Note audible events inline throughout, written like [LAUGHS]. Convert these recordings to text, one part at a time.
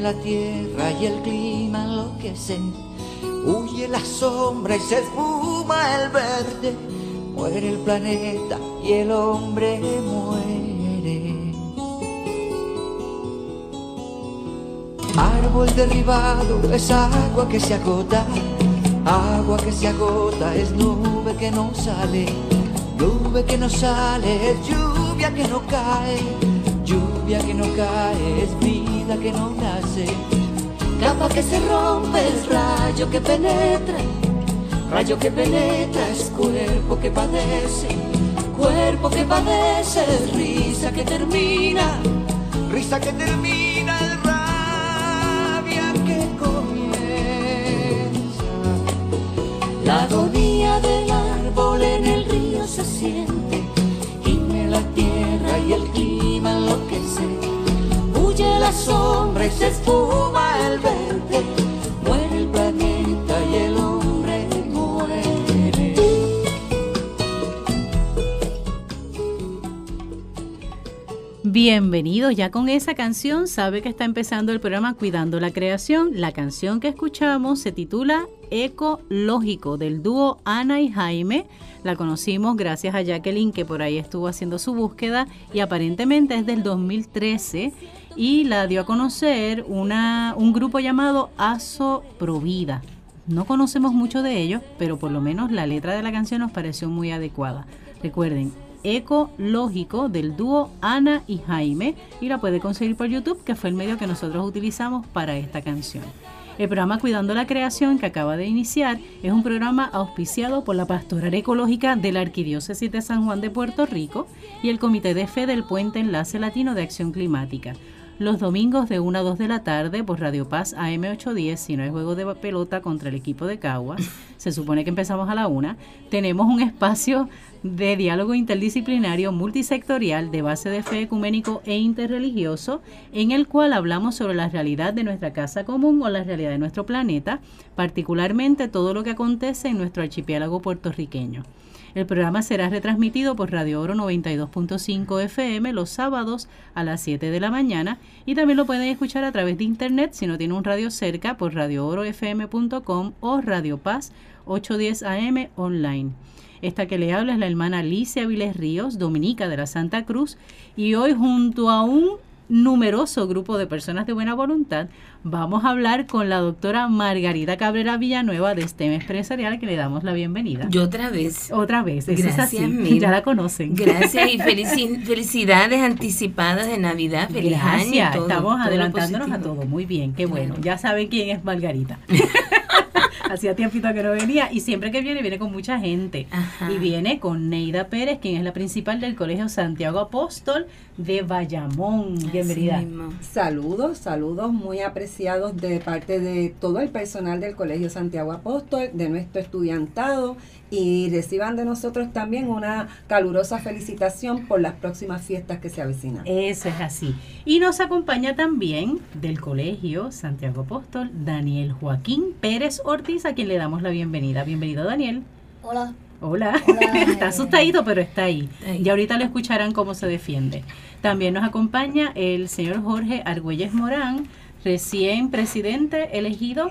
la tierra y el clima enloquecen. Huye la sombra y se espuma el verde, muere el planeta y el hombre muere. Árbol derribado es agua que se agota, agua que se agota es nube que no sale, nube que no sale es lluvia que no cae, lluvia que no cae es vida que no nace. Capa que se rompe es rayo que penetra, rayo que penetra es cuerpo que padece, cuerpo que padece risa que termina, risa que termina es rabia que comienza. La agonía del árbol en el río se siente, gime la tierra y el clima enloquece. Huye la sombra y se espuma el verde, muere el planeta y el hombre muere. Bienvenido, ya con esa canción sabe que está empezando el programa Cuidando la Creación. La canción que escuchamos se titula Ecológico del dúo Ana y Jaime. La conocimos gracias a Jacqueline que por ahí estuvo haciendo su búsqueda y aparentemente es del 2013 y la dio a conocer una, un grupo llamado Aso Provida. No conocemos mucho de ellos, pero por lo menos la letra de la canción nos pareció muy adecuada. Recuerden, Ecológico del dúo Ana y Jaime y la puede conseguir por YouTube, que fue el medio que nosotros utilizamos para esta canción. El programa Cuidando la Creación que acaba de iniciar es un programa auspiciado por la Pastoral Ecológica de la Arquidiócesis de San Juan de Puerto Rico y el Comité de Fe del Puente Enlace Latino de Acción Climática. Los domingos de 1 a 2 de la tarde por Radio Paz AM810, si no hay juego de pelota contra el equipo de Caguas, se supone que empezamos a la 1, tenemos un espacio de diálogo interdisciplinario multisectorial de base de fe ecuménico e interreligioso, en el cual hablamos sobre la realidad de nuestra casa común o la realidad de nuestro planeta, particularmente todo lo que acontece en nuestro archipiélago puertorriqueño. El programa será retransmitido por Radio Oro 92.5 FM los sábados a las 7 de la mañana y también lo pueden escuchar a través de internet si no tiene un radio cerca por radioorofm.com o Radio Paz 810 AM online. Esta que le habla es la hermana Alicia Viles Ríos, dominica de la Santa Cruz, y hoy junto a un numeroso grupo de personas de buena voluntad, vamos a hablar con la doctora Margarita Cabrera Villanueva de STEM Empresarial, que le damos la bienvenida. Yo otra vez. Otra vez, eso Gracias, es así, mil. ya la conocen. Gracias y felici- [LAUGHS] felicidades anticipadas de Navidad. Feliz año. Gracias, todo, estamos todo adelantándonos a todo, muy bien, qué bueno. Bueno. Ya saben quién es Margarita. [LAUGHS] Hacía tiempito que no venía y siempre que viene viene con mucha gente. Ajá. Y viene con Neida Pérez, quien es la principal del Colegio Santiago Apóstol de Bayamón. Bienvenida. Saludos, saludos muy apreciados de parte de todo el personal del Colegio Santiago Apóstol, de nuestro estudiantado y reciban de nosotros también una calurosa felicitación por las próximas fiestas que se avecinan. Eso es así. Y nos acompaña también del Colegio Santiago Apóstol Daniel Joaquín Pérez Ortiz, a quien le damos la bienvenida. Bienvenido, Daniel. Hola. Hola. Hola. [LAUGHS] Está asustadito, pero está ahí. Y ahorita lo escucharán cómo se defiende. También nos acompaña el señor Jorge Argüelles Morán, recién presidente elegido.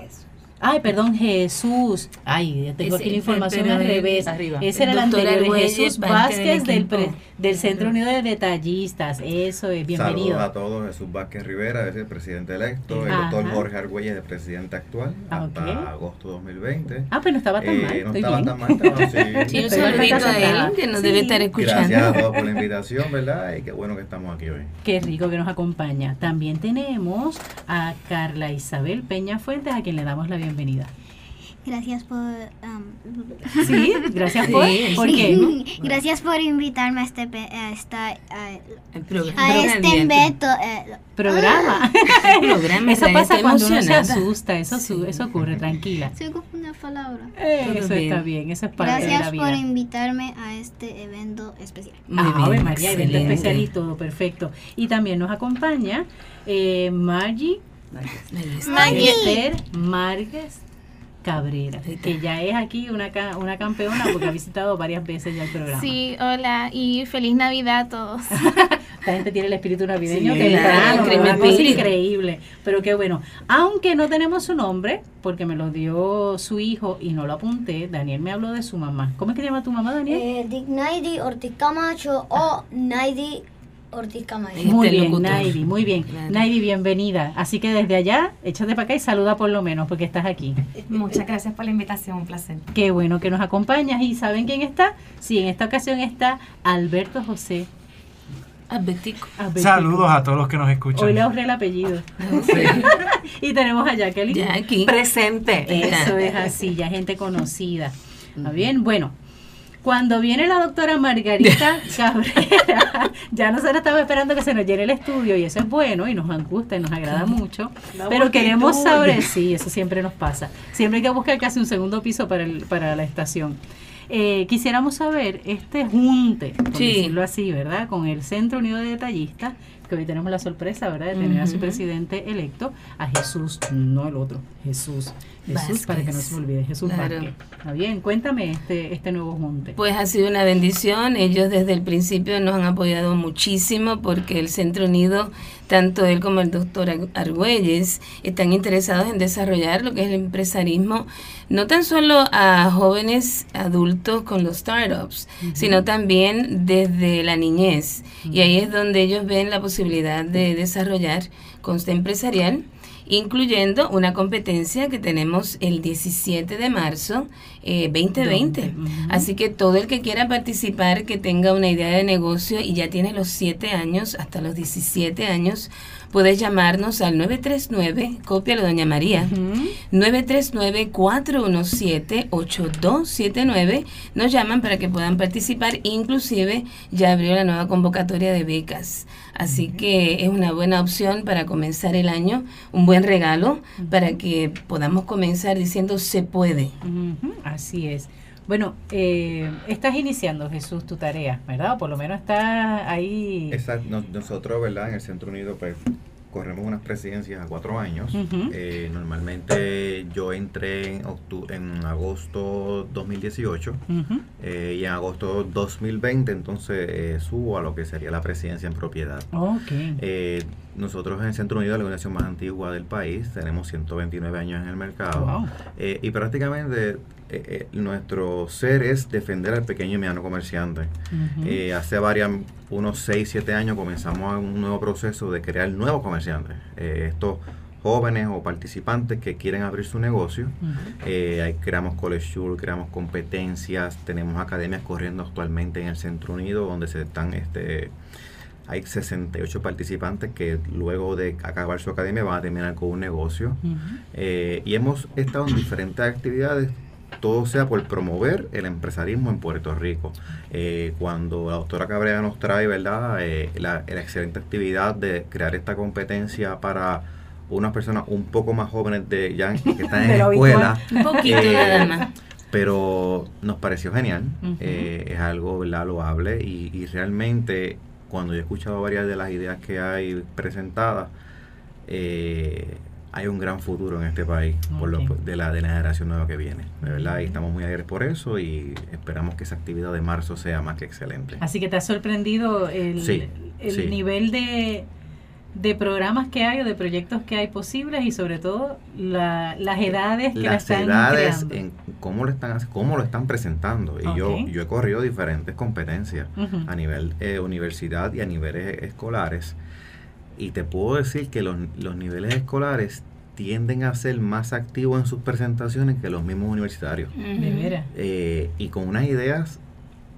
Ay, perdón, Jesús. Ay, tengo Ese- aquí la información al revés. arriba. Ese era el anterior, Argüelles, Jesús Vázquez del pre- del Centro Unido de Detallistas. Eso es, bienvenido. Saludos a todos, Jesús Vázquez Rivera, es el presidente electo, el Ajá. doctor Jorge Argüelles, el presidente actual, Ah, hasta ok. agosto 2020. Ah, pues no estaba tan Eh, mal. no estoy estaba bien. tan mal, [LAUGHS] estaba. Sí, un saludito a él que nos Sí. debe estar escuchando. Gracias a todos por la [LAUGHS] invitación, ¿verdad? Y qué bueno que estamos aquí hoy. Qué rico que nos acompaña. También tenemos a Carla Isabel Peña Fuentes, a quien le damos la bienvenida. Gracias por um, Sí, gracias por. Sí, ¿Por qué? [LAUGHS] gracias por invitarme a este pe- a esta a, El programa. a este evento. eh, Programa. [LAUGHS] programa Eso pasa cuando uno se asusta, eso, su- Sí. eso ocurre, tranquila. [LAUGHS] soy como una palabra. Eh, eso bien. está bien, eso es parte de la Gracias por vida. invitarme a este evento especial. Muy Ah, bien, María, evento excelente. especial y todo, perfecto. Y también nos acompaña eh, Margie Maggie. Esther Márquez Cabrera, que ya es aquí una, una campeona porque ha visitado varias veces ya el programa. Sí, hola y feliz Navidad a todos. [LAUGHS] Esta gente tiene el espíritu navideño Sí, temprano, claro, una cosa espíritu. increíble. Pero qué bueno. Aunque no tenemos su nombre, porque me lo dio su hijo y no lo apunté, Daniel me habló de su mamá. ¿Cómo es que se llama tu mamá, Daniel? Eh, Dignaidi Ortiz Camacho o Naidi Ortiz Camacho. Este Muy bien. Naidi, muy bien. Claro. Naidi, bienvenida. Así que desde allá, échate para acá y saluda por lo menos, porque estás aquí. Muchas gracias por la invitación, un placer. Qué bueno que nos acompañas. ¿Y saben quién está? Sí, en esta ocasión está Alberto José. Abetico. Albertico. Saludos a todos los que nos escuchan. Hoy le ahorré el apellido. [LAUGHS] [LAUGHS] y tenemos a Jacqueline. Aquí. Presente. Eso es así, ya gente conocida. ¿Está bien? Bueno, cuando viene la doctora Margarita [LAUGHS] Cabrera, ya nosotros estamos esperando que se nos llene el estudio y eso es bueno y nos gusta y nos agrada mucho. La Pero queremos saber, sí, eso siempre nos pasa. Siempre hay que buscar casi un segundo piso para, el, para la estación. Eh, quisiéramos saber este junte, por Sí. decirlo así, ¿verdad? Con el Centro Unido de Detallistas, que hoy tenemos la sorpresa, ¿verdad? De tener a su presidente electo, a Jesús, no el otro, Jesús. Jesús, para que no se me olvide, Jesús Claro. Vázquez. Está bien, cuéntame este, este nuevo junte. Pues ha sido una bendición. Ellos desde el principio nos han apoyado muchísimo porque el Centro Unido, tanto él como el doctor Ar- Argüelles, están interesados en desarrollar lo que es el empresarismo, no tan solo a jóvenes adultos con los startups, sino también desde la niñez. Y ahí es donde ellos ven la posibilidad de desarrollar consta empresarial incluyendo una competencia que tenemos el 17 de marzo eh, 2020. ¿Dónde? Ujú. Así que todo el que quiera participar, que tenga una idea de negocio y ya tiene los 7 años, hasta los 17 años, puede llamarnos al 939, cópialo doña María, Ujú. 939-417-8279. Nos llaman para que puedan participar. Inclusive ya abrió la nueva convocatoria de becas. Así que es una buena opción para comenzar el año, un buen regalo para que podamos comenzar diciendo se puede. Así es. Bueno, eh, estás iniciando, Jesús, tu tarea, ¿verdad? O por lo menos estás ahí. Exacto. Nos- Nosotros, ¿verdad? En el Centro Unido, pues corremos unas presidencias a cuatro años. Eh, normalmente yo entré en, agosto 2018 Ujú. eh, y en agosto 2020 entonces eh, subo a lo que sería la presidencia en propiedad. Ok. Eh, nosotros en el Centro Unido, la organización más antigua del país, tenemos 129 años en el mercado. Wow. Eh, y prácticamente eh, eh, nuestro ser es defender al pequeño y mediano comerciante. Eh, hace varias, unos 6, 7 años comenzamos un nuevo proceso de crear nuevos comerciantes. Eh, estos jóvenes o participantes que quieren abrir su negocio. Ahí creamos College Tour, creamos competencias, tenemos academias corriendo actualmente en el Centro Unido donde se están este hay 68 participantes que luego de acabar su academia van a terminar con un negocio. Eh, y hemos estado en diferentes actividades, todo sea por promover el empresarismo en Puerto Rico. Eh, cuando la doctora Cabrera nos trae, ¿verdad?, Eh, la, la excelente actividad de crear esta competencia para unas personas un poco más jóvenes de ya que están en [LAUGHS] lo escuela. Un poquito Eh, nada más. Pero nos pareció genial, eh, es algo ¿verdad? loable y, y realmente cuando yo he escuchado varias de las ideas que hay presentadas, eh, hay un gran futuro en este país por lo- de, la, de la generación nueva que viene, de verdad, y estamos muy alegres por eso y esperamos que esa actividad de marzo sea más que excelente. Así que te ha sorprendido el, Sí, el sí. nivel de, de programas que hay o de proyectos que hay posibles y sobre todo la- las edades que la las están edades creando. en cómo lo están cómo lo están presentando. Y yo yo he corrido diferentes competencias a nivel eh, universidad y a niveles escolares y te puedo decir que los, los niveles escolares tienden a ser más activos en sus presentaciones que los mismos universitarios De veras. Eh, y con unas ideas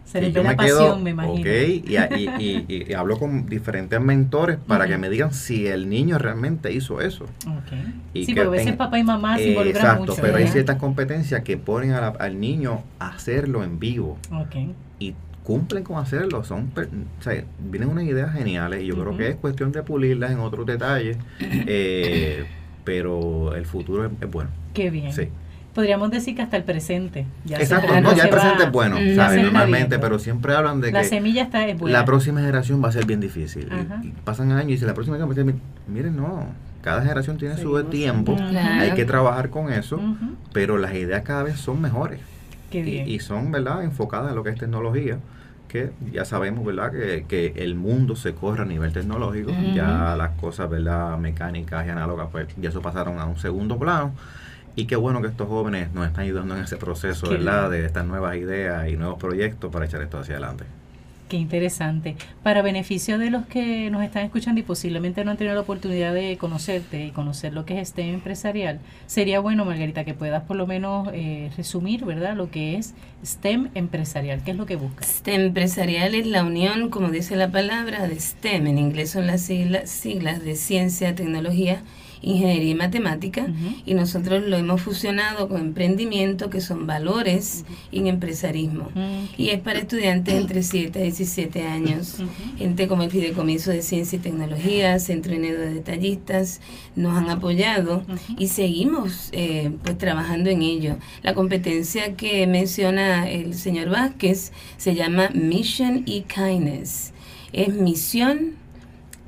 Se les yo ve la me quedo, pasión, me imagino. ok, y, a- y- y- y- y [LAUGHS] hablo con diferentes mentores para que me digan si el niño realmente hizo eso Ok. y sí, que porque a veces papá y mamá se involucran exacto, mucho. pero hay ciertas competencias que ponen a la- al niño a hacerlo en vivo Ok. y cumplen con hacerlo. Son, o sea, vienen unas ideas geniales y yo creo que es cuestión de pulirlas en otros detalles, [COUGHS] eh, pero el futuro es, es bueno. Qué bien. Sí. Podríamos decir que hasta el presente. Ya Exacto, no, ya el presente va- es bueno, Mm, ¿sabes? Normalmente, pero siempre hablan de La que semilla está es buena. la próxima generación va a ser bien difícil. Y-. Y, pasan años y dice, la próxima generación va a ser bien-". Miren, no, cada generación tiene su tiempo, Claro. hay que trabajar con eso, pero las ideas cada vez son mejores. Qué y, bien. y son, ¿verdad?, enfocadas en lo que es tecnología. Que ya sabemos, ¿verdad?, que, que el mundo se corre a nivel tecnológico, ya las cosas, ¿verdad?, mecánicas y análogas, pues ya eso pasaron a un segundo plano. Y qué bueno que estos jóvenes nos están ayudando en ese proceso, ¿verdad?, de estas nuevas ideas y nuevos proyectos para echar esto hacia adelante. Qué interesante. Para beneficio de los que nos están escuchando y posiblemente no han tenido la oportunidad de conocerte y conocer lo que es STEM empresarial, sería bueno, Margarita, que puedas por lo menos eh, resumir, ¿verdad?, lo que es STEM empresarial. ¿Qué es lo que buscas? STEM empresarial es la unión, como dice la palabra, de STEM. En inglés son las siglas, de ciencia, tecnología, ingeniería y matemática. Ujú. Y nosotros lo hemos fusionado con emprendimiento, que son valores, y en empresarismo. Mm. Y es para estudiantes entre 7 a 17 años. Gente como el Fideicomiso de Ciencia y Tecnología, Centro Unido de Detallistas, nos han apoyado y seguimos eh, pues trabajando en ello. La competencia que menciona el señor Vázquez se llama Mission e Kindness. Es misión,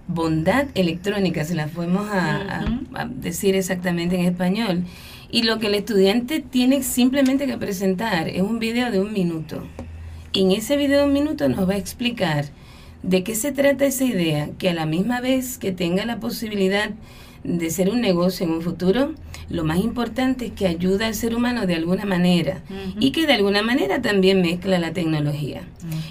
bondad electrónica, se la podemos a, a decir exactamente en español. Y lo que el estudiante tiene simplemente que presentar es un video de un minuto. Y en ese video de un minuto nos va a explicar de qué se trata esa idea, que a la misma vez que tenga la posibilidad de ser un negocio en un futuro, lo más importante es que ayuda al ser humano de alguna manera y que de alguna manera también mezcla la tecnología.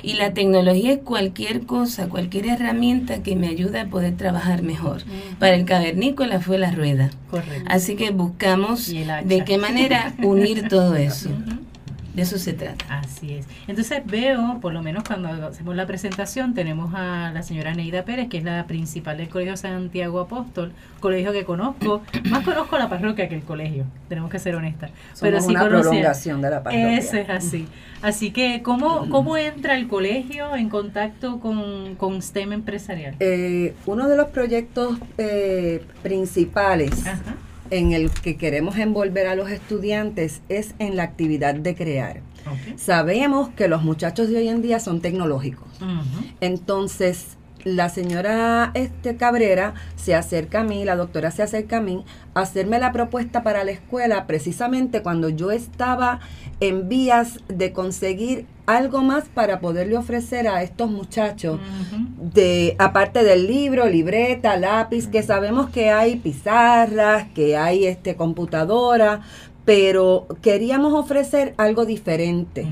Y la tecnología es cualquier cosa, cualquier herramienta que me ayuda a poder trabajar mejor. Para el cavernícola fue la rueda. Correcto. Así que buscamos de qué manera unir [LAUGHS] todo eso. De eso se trata. Así es. Entonces veo, por lo menos cuando hacemos la presentación, tenemos a la señora Neida Pérez, que es la principal del Colegio Santiago Apóstol, colegio que conozco, [CLEARS THROAT] más conozco la parroquia que el colegio, tenemos que ser honestas. Pero Somos sí una conocía- prolongación de la parroquia. Eso es así. Así que, ¿cómo, cómo entra el colegio en contacto con, con STEM empresarial? Eh, uno de los proyectos eh, principales Ajá. En el que queremos envolver a los estudiantes es en la actividad de crear. Sabemos que los muchachos de hoy en día son tecnológicos. Entonces, la señora este, Cabrera se acerca a mí, la doctora se acerca a mí, a hacerme la propuesta para la escuela precisamente cuando yo estaba en vías de conseguir algo más para poderle ofrecer a estos muchachos de aparte del libro, libreta, lápiz, que sabemos que hay pizarras, que hay este computadora, pero queríamos ofrecer algo diferente.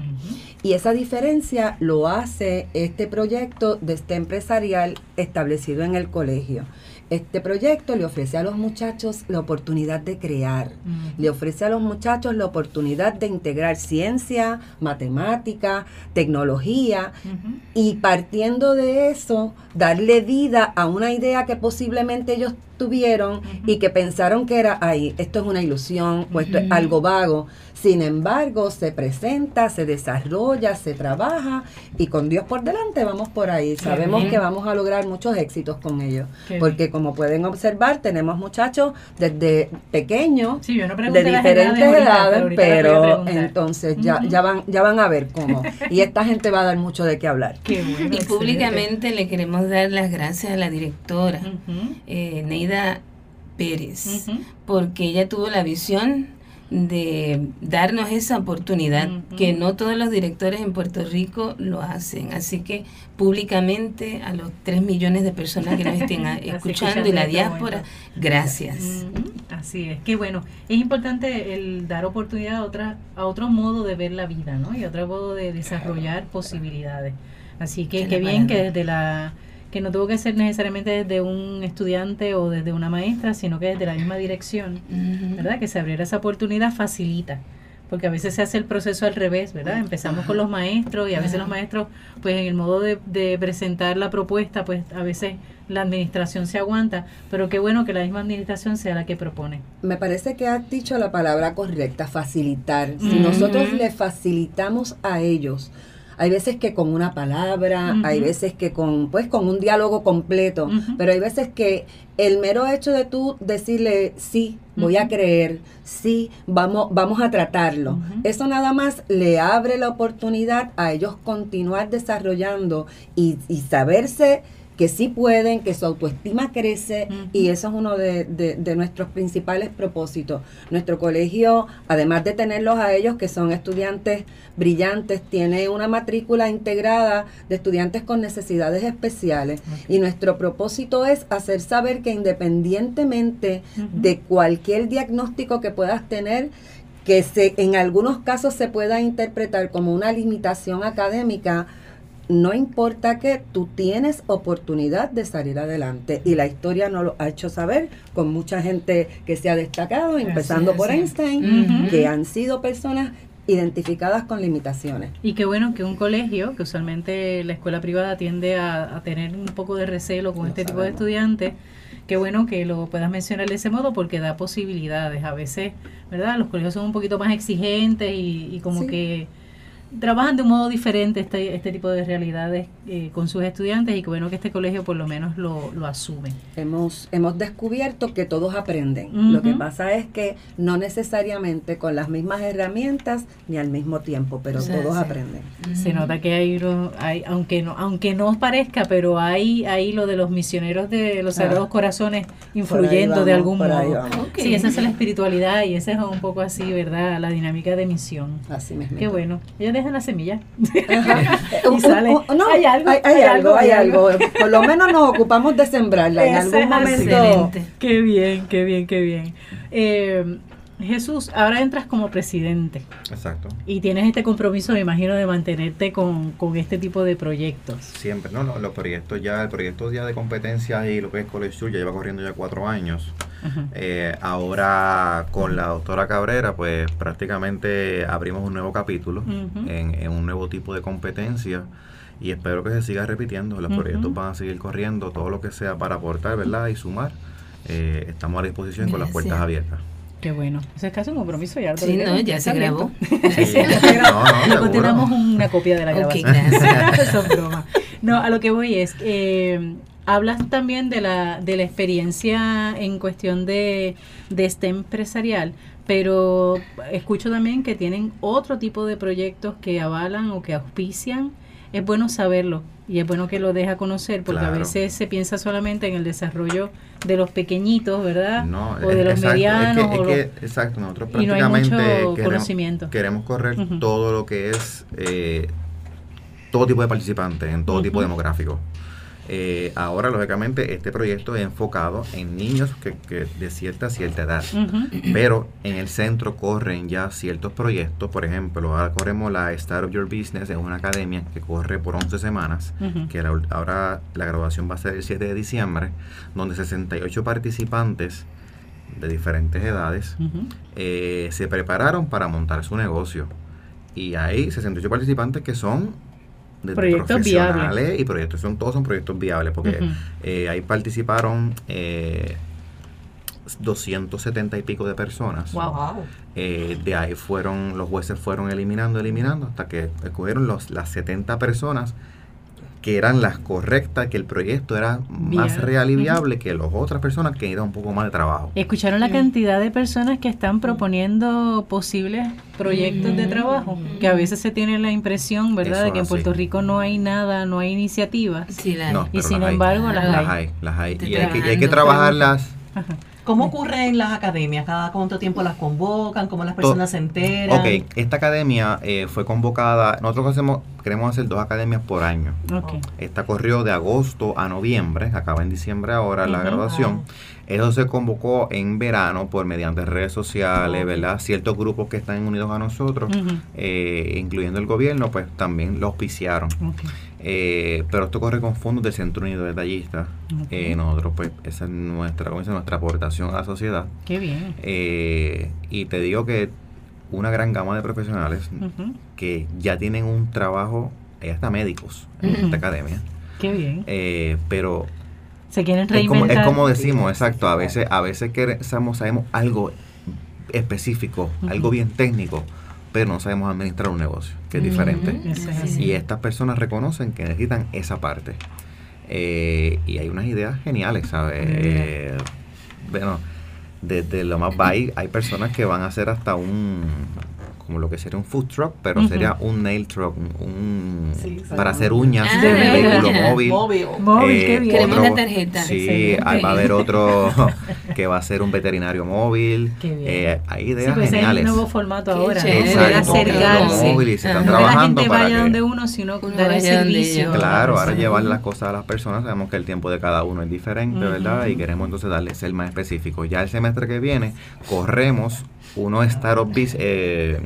Y esa diferencia lo hace este proyecto de este empresarial establecido en el colegio. Este proyecto le ofrece a los muchachos la oportunidad de crear, le ofrece a los muchachos la oportunidad de integrar ciencia, matemática, tecnología. Y partiendo de eso, darle vida a una idea que posiblemente ellos tuvieron y que pensaron que era, ay, esto es una ilusión o esto es algo vago. Sin embargo, se presenta, se desarrolla, se trabaja y con Dios por delante vamos por ahí. Sabemos bien. que vamos a lograr muchos éxitos con ellos. Qué Porque como pueden observar, tenemos muchachos desde pequeños Sí, yo no pregunté de diferentes edades ahorita pero entonces ya, van, ya van a ver cómo. [LAUGHS] Y esta gente va a dar mucho de qué hablar. Qué bueno, Y excelente. públicamente le queremos dar las gracias a la directora, eh, Neida Pérez, porque ella tuvo la visión de darnos esa oportunidad que no todos los directores en Puerto Rico lo hacen. Así que públicamente a los 3 millones de personas que nos estén [LAUGHS] escuchando y la diáspora, gracias. Así es, qué bueno. Es importante el dar oportunidad a otra, a otro modo de ver la vida, ¿no? Y a otro modo de desarrollar posibilidades. Así que qué bien que desde la que no tuvo que ser necesariamente desde un estudiante o desde una maestra, sino que desde la misma dirección. ¿verdad? Que se abriera esa oportunidad facilita. Porque a veces se hace el proceso al revés, ¿verdad? Empezamos con los maestros y a veces los maestros, pues en el modo de, de presentar la propuesta, pues a veces la administración se aguanta, pero qué bueno que la misma administración sea la que propone. Me parece que has dicho la palabra correcta, facilitar. Si nosotros le facilitamos a ellos, hay veces que con una palabra, hay veces que con, pues, con un diálogo completo, pero hay veces que el mero hecho de tú decirle, sí, voy a creer, sí, vamos, vamos a tratarlo, eso nada más le abre la oportunidad a ellos continuar desarrollando y, y saberse que sí pueden, que su autoestima crece y eso es uno de, de- de nuestros principales propósitos. Nuestro colegio, además de tenerlos a ellos que son estudiantes brillantes, tiene una matrícula integrada de estudiantes con necesidades especiales y nuestro propósito es hacer saber que independientemente de cualquier diagnóstico que puedas tener, que se, en algunos casos se pueda interpretar como una limitación académica, no importa que tú tienes oportunidad de salir adelante y la historia nos lo ha hecho saber con mucha gente que se ha destacado, empezando por Einstein, que han sido personas identificadas con limitaciones. Y qué bueno que un colegio, que usualmente la escuela privada tiende a, a tener un poco de recelo con este tipo de estudiantes, qué bueno que lo puedas mencionar de ese modo porque da posibilidades. A veces, ¿verdad? Los colegios son un poquito más exigentes y, y como Sí. que trabajan de un modo diferente este, este tipo de realidades eh, con sus estudiantes y qué bueno que este colegio por lo menos lo, lo asume. Hemos, hemos descubierto que todos aprenden. Lo que pasa es que no necesariamente con las mismas herramientas ni al mismo tiempo, pero todos sí. aprenden. Se nota que hay, hay aunque no aunque no os parezca, pero hay ahí lo de los misioneros de los Ah. Sagrados Corazones influyendo de algún modo. vamos. Ok. Sí, esa es la espiritualidad y esa es un poco así, ¿verdad? La dinámica de misión. Así mismo. Qué bueno. Dejan la semilla. [LAUGHS] Y sale. no, Hay algo, hay, hay hay algo, hay algo. algo. Por lo menos nos ocupamos de sembrarla en algún es momento. Excelente. qué bien, qué bien, qué bien. Eh, Jesús, ahora entras como presidente Exacto. y tienes este compromiso, me imagino, de mantenerte con, con este tipo de proyectos. Siempre, no, no, los proyectos ya, el proyecto ya de competencias y lo que es College Tour ya lleva corriendo ya cuatro años. Eh, ahora con la doctora Cabrera, pues prácticamente abrimos un nuevo capítulo Ujú. en, en un nuevo tipo de competencia y espero que se siga repitiendo. Los Ujú. proyectos van a seguir corriendo, todo lo que sea para aportar, ¿verdad? Y sumar. Eh, estamos a disposición con las puertas Gracias. abiertas. Qué bueno. Eso es casi un compromiso ya. Sí, no, ya se grabó. Sí, [LAUGHS] no, no, Luego seguro. te damos una copia de la Ok, grabación. gracias. [LAUGHS] Eso es broma. No, a lo que voy es, eh, hablas también de la, de la experiencia en cuestión de, de este empresarial, pero escucho también que tienen otro tipo de proyectos que avalan o que auspician. Es bueno saberlo y es bueno que lo deja conocer porque a veces se piensa solamente en el desarrollo de los pequeñitos, ¿verdad? No, o de los exacto, medianos. Es que, o es los- que, exacto, nosotros no prácticamente queremos, conocimiento. queremos correr todo lo que es eh, todo tipo de participantes, en todo tipo demográfico. Eh, ahora, lógicamente, este proyecto es enfocado en niños que, que de cierta a cierta edad. Pero en el centro corren ya ciertos proyectos. Por ejemplo, ahora corremos la Start of Your Business, es una academia que corre por 11 semanas. Que la ahora la graduación va a ser el 7 de diciembre, donde 68 participantes de diferentes edades eh, se prepararon para montar su negocio. Y hay 68 participantes que son de Proyectos profesionales y proyectos, son, todos son proyectos viables, porque eh, ahí participaron eh, 270 y pico de personas. Wow. Eh, de ahí fueron, los jueces fueron eliminando, eliminando, hasta que escogieron los, las 70 personas que eran las correctas, que el proyecto era más Viable. real y viable que las otras personas que iban un poco más de trabajo. ¿Escucharon la cantidad de personas que están proponiendo posibles proyectos de trabajo? Que a veces se tiene la impresión, ¿verdad?, Eso de que en así. Puerto Rico no hay nada, no hay iniciativas. Sí, la No, Y sin las hay. embargo, las las hay. hay, las hay. Y hay, que, y hay que trabajarlas. Ajá. ¿Cómo ocurre en las academias? ¿Cada cuánto tiempo las convocan? ¿Cómo las personas se enteran? Ok, esta academia eh, fue convocada, nosotros hacemos, queremos hacer dos academias por año. Ok. Esta corrió de agosto a noviembre, acaba en diciembre ahora la graduación. Eso se convocó en verano por mediante redes sociales. ¿verdad? Ciertos grupos que están unidos a nosotros, eh, incluyendo el gobierno, pues también lo auspiciaron. Ok. Eh, pero esto corre con fondos del Centro Unido de Tallistas. Eh, nosotros, pues, esa es nuestra, dice, nuestra aportación a la sociedad. Qué bien. Eh, y te digo que una gran gama de profesionales que ya tienen un trabajo, hay hasta médicos en Ujú. esta academia, Qué bien. eh, pero Se quieren es como, reinventar. es como decimos, exacto, a veces, a veces que sabemos, sabemos algo específico, algo bien técnico, pero no sabemos administrar un negocio, que es diferente. Es. Y estas personas reconocen que necesitan esa parte. Eh, y hay unas ideas geniales, ¿sabes? Eh, bueno, desde lo más hay, hay personas que van a hacer hasta un como lo que sería un food truck, pero sería un nail truck, un, un- Sí, sí. para hacer uñas, Ah, de vehículo ya. [LAUGHS] móvil. Móvil. Móvil, qué bien. Queremos la tarjeta. Sí, ahí va a haber otro [LAUGHS] que va a ser un veterinario móvil. Qué bien. Eh, hay Sí, ideas pues ese es geniales. nuevo formato Qué ahora, ¿no? chévere. Acercarse. móvil y se están Ajá. No que la trabajando gente para vaya donde uno, sino Uno dar el servicio. Claro, ahora llevar las cosas a las personas, sabemos que el tiempo de cada uno es diferente, ¿verdad? Y queremos entonces darle ser más específico. Ya el semestre que viene corremos unos Startup Biz, eh,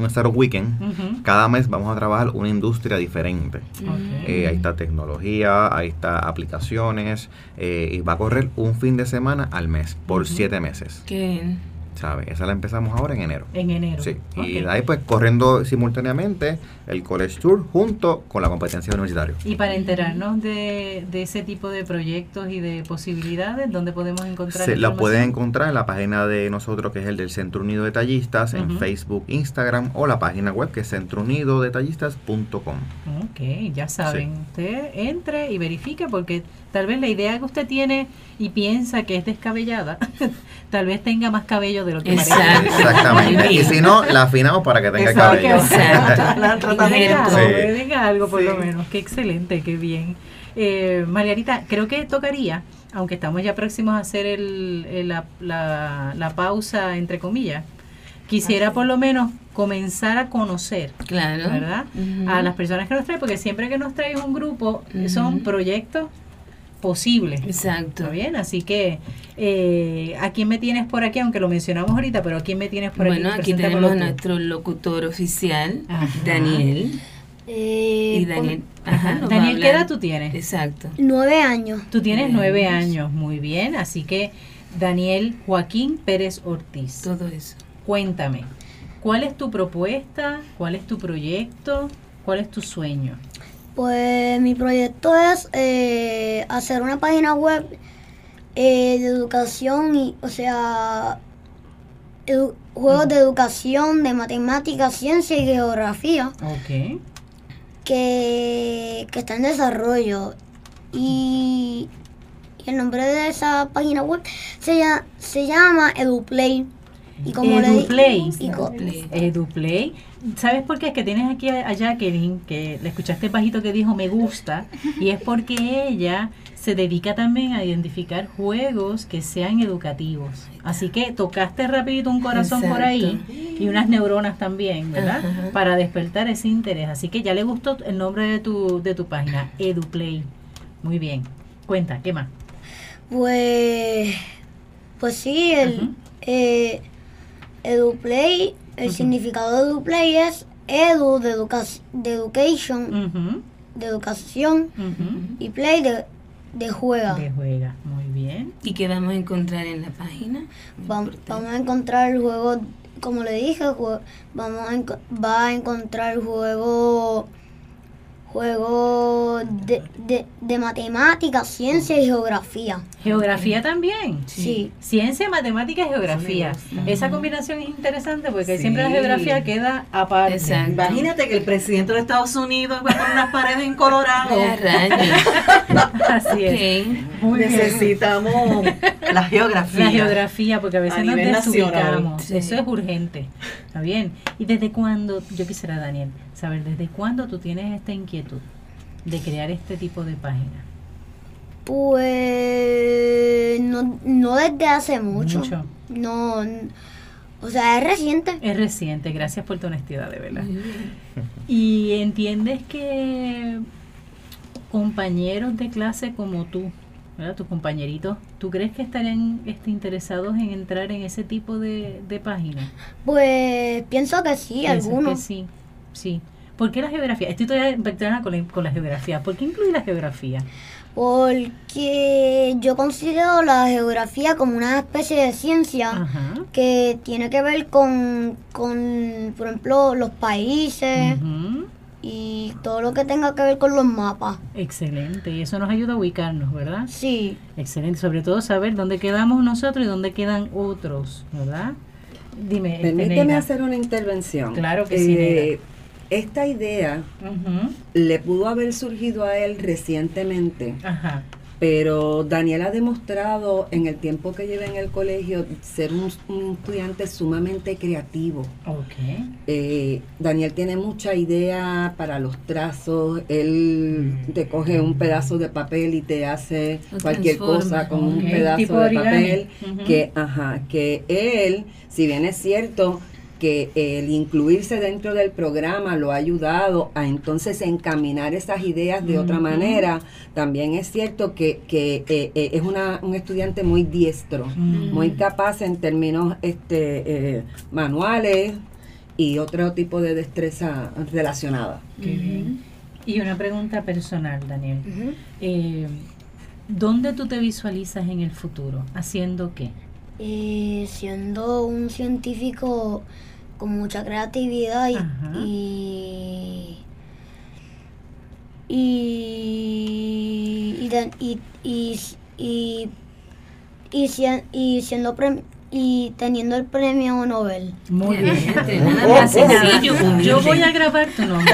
un Startup Weekend. Ujú. Cada mes vamos a trabajar una industria diferente. Ok. Eh, ahí está tecnología, ahí está aplicaciones, eh, y va a correr un fin de semana al mes, por Ujú. siete meses. Qué. ¿Sabes? Esa la empezamos ahora en enero. En enero. Sí, y de ahí pues corriendo simultáneamente el College Tour junto con la competencia universitaria. Y para enterarnos de, de ese tipo de proyectos y de posibilidades, ¿dónde podemos encontrar Se la pueden encontrar en la página de nosotros, que es el del Centro Unido de Tallistas, en. Facebook, Instagram o la página web que es centrounidodetallistas.com. Ok, ya saben, usted entre y verifique porque tal vez la idea que usted tiene y piensa que es descabellada, [LAUGHS] tal vez tenga más cabello de lo que Exacto. parece. Exactamente. y si no, la afinamos para que tenga Exacto. cabello. Exacto. La algo, Sí. tenga algo por lo menos. Qué excelente, qué bien. Eh, Margarita, creo que tocaría, aunque estamos ya próximos a hacer el, el- la, la- la pausa, entre comillas, quisiera por lo menos comenzar a conocer Claro. ¿verdad? A las personas que nos traen, porque siempre que nos traes un grupo son proyectos posibles. Exacto. ¿Está bien? Así que, eh, ¿a quién me tienes por aquí? Aunque lo mencionamos ahorita, pero ¿a quién me tienes por Bueno, aquí? aquí Preséntamelo tenemos a nuestro locutor oficial, Ajá. Daniel. Eh, Y Daniel, ajá, Daniel, ¿qué edad tú tienes? Exacto. Nueve años. Tú tienes Nueve nueve años. años, muy bien. Así que, Daniel Joaquín Pérez Ortiz, Todo eso. cuéntame, ¿cuál es tu propuesta? ¿Cuál es tu proyecto? ¿Cuál es tu sueño? Pues mi proyecto es eh, hacer una página web eh, de educación y, o sea, edu- juegos de educación, de matemáticas, ciencia y geografía Ok. que, que está en desarrollo. Y, y el nombre de esa página web se, llama, se llama EduPlay. Y como le Eduplay. y co- EduPlay. ¿Sabes por qué? Es que tienes aquí a, a Jacqueline, que le escuchaste bajito que dijo me gusta, y es porque ella se dedica también a identificar juegos que sean educativos. Así que tocaste rapidito un corazón por ahí y unas neuronas también, ¿verdad? Ajá. Para despertar ese interés. Así que ya le gustó el nombre de tu, de tu página, EduPlay. Muy bien. Cuenta, ¿qué más? Pues, pues sí, el eh, EduPlay, el significado de EduPlay es edu de, educa de education, de educación y play de, de juega. De juega. Muy bien. ¿Y qué vamos a encontrar en la página? Vam- vamos a encontrar el juego, como le dije, jue- vamos a va a encontrar el juego juego de, de, de matemáticas, ciencia y geografía. Geografía también. Sí. Ciencia, matemática y geografía. Esa combinación es interesante porque Sí. siempre la geografía queda aparte. Exacto. Imagínate que el presidente de Estados Unidos va con unas paredes en Colorado. [LAUGHS] Así es. Ok. Muy bien. Necesitamos la geografía. La geografía, porque a veces A nos desubicamos. Sí. Eso es urgente. ¿Está bien? ¿Y desde cuándo, yo quisiera, Daniel, saber desde cuándo tú tienes esta inquietud de crear este tipo de página? Pues no, no desde hace mucho. Mucho. No, o sea, es reciente. Es reciente, gracias por tu honestidad, de verdad. [LAUGHS] ¿Y entiendes que compañeros de clase como tú, ¿verdad? tus compañeritos, ¿tú crees que estarían este, interesados en entrar en ese tipo de, de página? Pues pienso que sí, ¿Piensas algunos. que sí, sí. ¿Por qué la geografía? Estoy todavía veterana con la, con la geografía. ¿Por qué incluir la geografía? Porque yo considero la geografía como una especie de ciencia Ajá. que tiene que ver con, con, por ejemplo, los países. Y todo lo que tenga que ver con los mapas. Excelente. Y eso nos ayuda a ubicarnos, ¿verdad? Sí, Excelente, sobre todo saber dónde quedamos nosotros y dónde quedan otros, ¿verdad? Dime, Permíteme hacer una intervención. Claro que sí, Eh, Esta idea le pudo haber surgido a él recientemente Ajá. Pero Daniel ha demostrado en el tiempo que lleva en el colegio ser un, un estudiante sumamente creativo. Ok. Eh, Daniel tiene mucha idea para los trazos, él te coge un pedazo de papel y te hace Lo cualquier transforma. cosa con un pedazo de papel que, ajá, que él, si bien es cierto que el incluirse dentro del programa lo ha ayudado a entonces encaminar esas ideas de otra manera, también es cierto que, que eh, eh, es una, un estudiante muy diestro, Mm. muy capaz en términos este, eh, manuales y otro tipo de destreza relacionada. Qué bien. Y una pregunta personal, Daniel. Eh, ¿Dónde tú te visualizas en el futuro? ¿Haciendo qué? Eh, siendo un científico con mucha creatividad y, y y y, y, y, y, y sien- y siendo prem- y teniendo el premio Nobel. Muy bien. [LAUGHS] Yo voy a grabar tu nombre.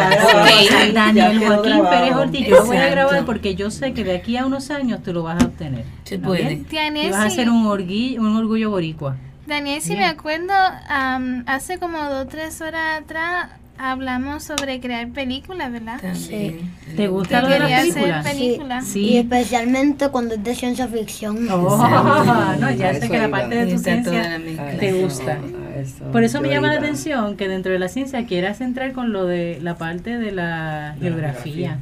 Daniel Joaquín grabado. Pérez Ortiz. Yo lo voy a grabar porque yo sé que de aquí a unos años tú lo vas a obtener. Se ¿Está puede. vas a ser un, orgullo, un orgullo boricua. Daniel, si Bien. me acuerdo, am, hace como dos o tres horas atrás hablamos sobre crear películas, ¿verdad? También. ¿Te gusta lo de las hacer películas? películas. Y Sí. especialmente cuando es de ciencia ficción. Oh, [LAUGHS] no, ya sé que la parte de tu la ciencia te gusta. eso Por eso me llama la atención que dentro de la ciencia quieras entrar con lo de la parte de la geografía.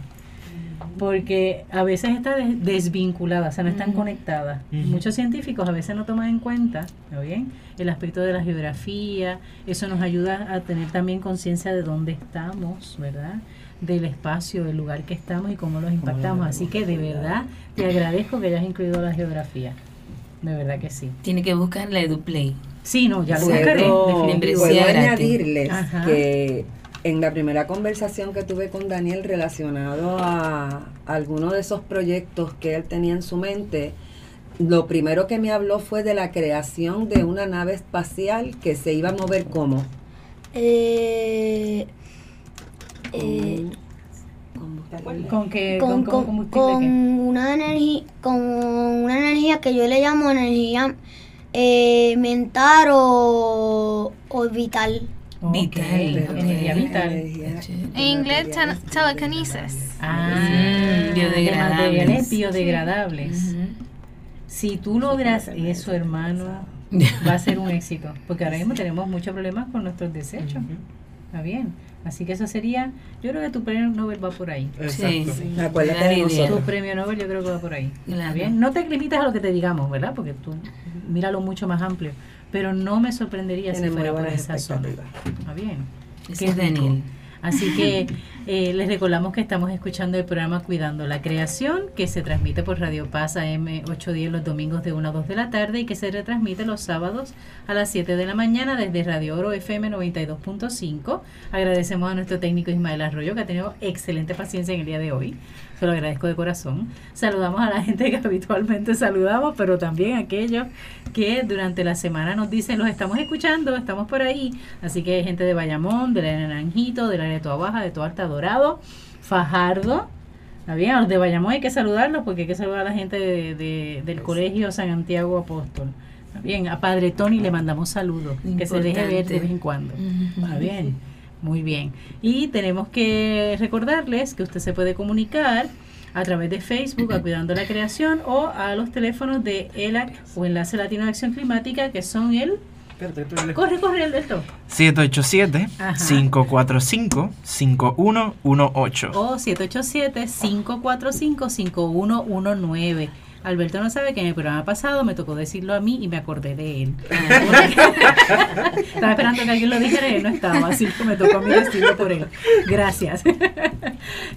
Porque a veces está des- desvinculada, o sea, no están conectadas. Muchos científicos a veces no toman en cuenta, ¿está bien? El aspecto de la geografía, eso nos ayuda a tener también conciencia de dónde estamos, ¿verdad? Del espacio, del lugar que estamos y cómo los impactamos. Así que de verdad te agradezco que hayas incluido la geografía. De verdad que sí. Tiene que buscar la EduPlay. Sí, no, ya lo Puedo- buscaré, puedo gratis. añadirles Ajá. que en la primera conversación que tuve con Daniel relacionado a alguno de esos proyectos que él tenía en su mente, lo primero que me habló fue de la creación de una nave espacial que se iba a mover como Eh, eh, ¿Con qué? con, ¿Con, con con- combustible con qué? una energía con una energía que yo le llamo energía eh, mental o orbital Vital, energía vital. En inglés, tel- telekinesis. Ah, biodegradables. biodegradables. Si tú logras eso, hermano, va a ser un éxito. Porque ahora mismo tenemos muchos problemas con nuestros desechos. Está bien. Así que eso sería, yo creo que tu premio Nobel va por ahí. Sí, sí. Acuérdate idea. Tu premio Nobel yo creo que va por ahí. ¿Está Claro. bien? No te limites a lo que te digamos, ¿verdad? Porque tú míralo mucho más amplio. Pero no me sorprendería Tiene si fuera por esa zona. Está bien. Ese Qué es rico. Así que eh, les recordamos que estamos escuchando el programa Cuidando la Creación, que se transmite por Radio Paz AM 810 los domingos de 1 a 2 de la tarde y que se retransmite los sábados a las 7 de la mañana desde Radio Oro FM 92.5. Agradecemos a nuestro técnico Ismael Arroyo, que ha tenido excelente paciencia en el día de hoy. Se lo agradezco de corazón. Saludamos a la gente que habitualmente saludamos, pero también a aquellos que durante la semana nos dicen, los estamos escuchando, estamos por ahí. Así que hay gente de Bayamón, de la Naranjito, de la de Toa Baja, de Toa Alta Dorado, Fajardo. Está bien, a los de Bayamón hay que saludarlos porque hay que saludar a la gente de- de- del Colegio San Santiago Apóstol. Está bien, a Padre Tony le mandamos saludos, que se deje ver de vez en cuando. Está bien, muy bien. Y tenemos que recordarles que usted se puede comunicar a través de Facebook a Cuidando la Creación o a los teléfonos de ELAC o Enlace Latino de Acción Climática que son el... Corre, corre, Alberto. 787-545-5118. O 787-545-5119. Alberto no sabe que en el programa pasado me tocó decirlo a mí y me acordé de él. estaba esperando que alguien lo dijera y él no estaba, así que me tocó a mí decirlo por él. Gracias. [LAUGHS]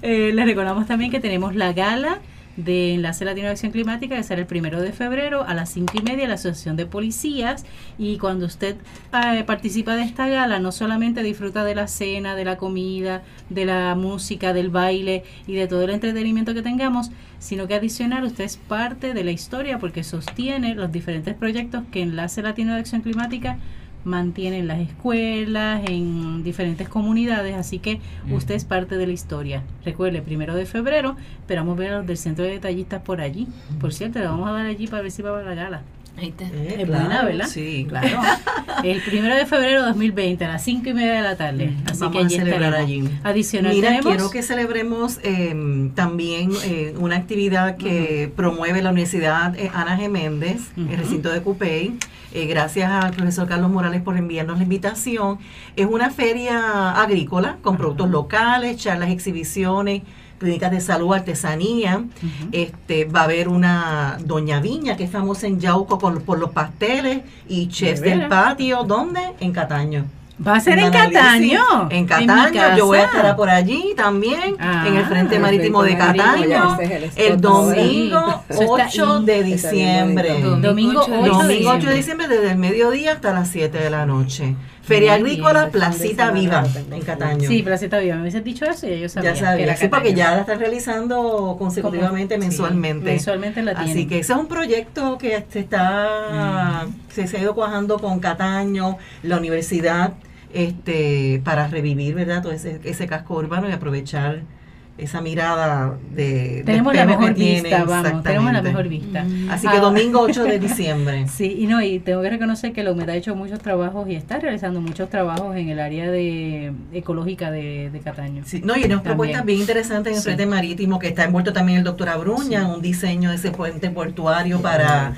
Eh, les recordamos también que tenemos la gala de Enlace Latino de Acción Climática, que será el primero de febrero a las cinco y media la Asociación de Policías. Y cuando usted eh, participa de esta gala, no solamente disfruta de la cena, de la comida, de la música, del baile y de todo el entretenimiento que tengamos, sino que adicional usted es parte de la historia porque sostiene los diferentes proyectos que Enlace Latino de Acción Climática mantienen las escuelas en diferentes comunidades, así que usted es parte de la historia. Recuerde, primero de febrero, esperamos ver a los del centro de detallistas por allí. Por cierto, le vamos a dar allí para ver si va a la gala. Ahí está. Eh, Es claro, buena, ¿verdad? Sí, [LAUGHS] Claro. El primero de febrero de 2020 a las 5 y media de la tarde. Así Vamos que a allí celebrar estaremos. allí. Adicional Mira, tenemos- quiero que celebremos eh, también eh, una actividad que promueve la Universidad eh, Ana G. Méndez, el recinto de Cupey. Eh, gracias al profesor Carlos Morales por enviarnos la invitación. Es una feria agrícola con productos locales, charlas, exhibiciones, clínicas de salud, artesanía. Este va a haber una Doña Viña que es famosa en Yauco con- por los pasteles y chefs ¿De del patio. ¿Dónde? En Cataño. Va a ser en Cataño. En Cataño, yo voy a estar por allí también, Ah, en el Frente el Marítimo de Frente Marítimo, ya Cataño, el domingo Sí, eso está 8 in- de diciembre. Domingo 8 de Domingo 8 de diciembre. desde el mediodía hasta las 7 de la noche. Feria Agrícola, de Placita Viva, en. Cataño. Sí, Placita Viva. Me hubiese dicho eso y yo sabía. ya que sabía, era sí, porque ya la están realizando consecutivamente Como- sí, mensualmente. mensualmente la tienen. Así que ese es un proyecto que se está se, se ha ido cuajando con Cataño, la universidad, este, para revivir, ¿verdad? Todo ese, ese casco urbano y aprovechar esa mirada de Tenemos la mejor que tiene, vista, vamos. Tenemos la exactamente. mejor vista. Así que Ah. domingo 8 de diciembre. [LAUGHS] Sí, y no, y tengo que reconocer que la humedad ha hecho muchos trabajos y está realizando muchos trabajos en el área de ecológica de, de Cataño. Sí, no, y unas propuestas bien interesantes en el Sí. Frente Marítimo, que está envuelto también el doctor Abruña, un diseño de ese puente portuario para...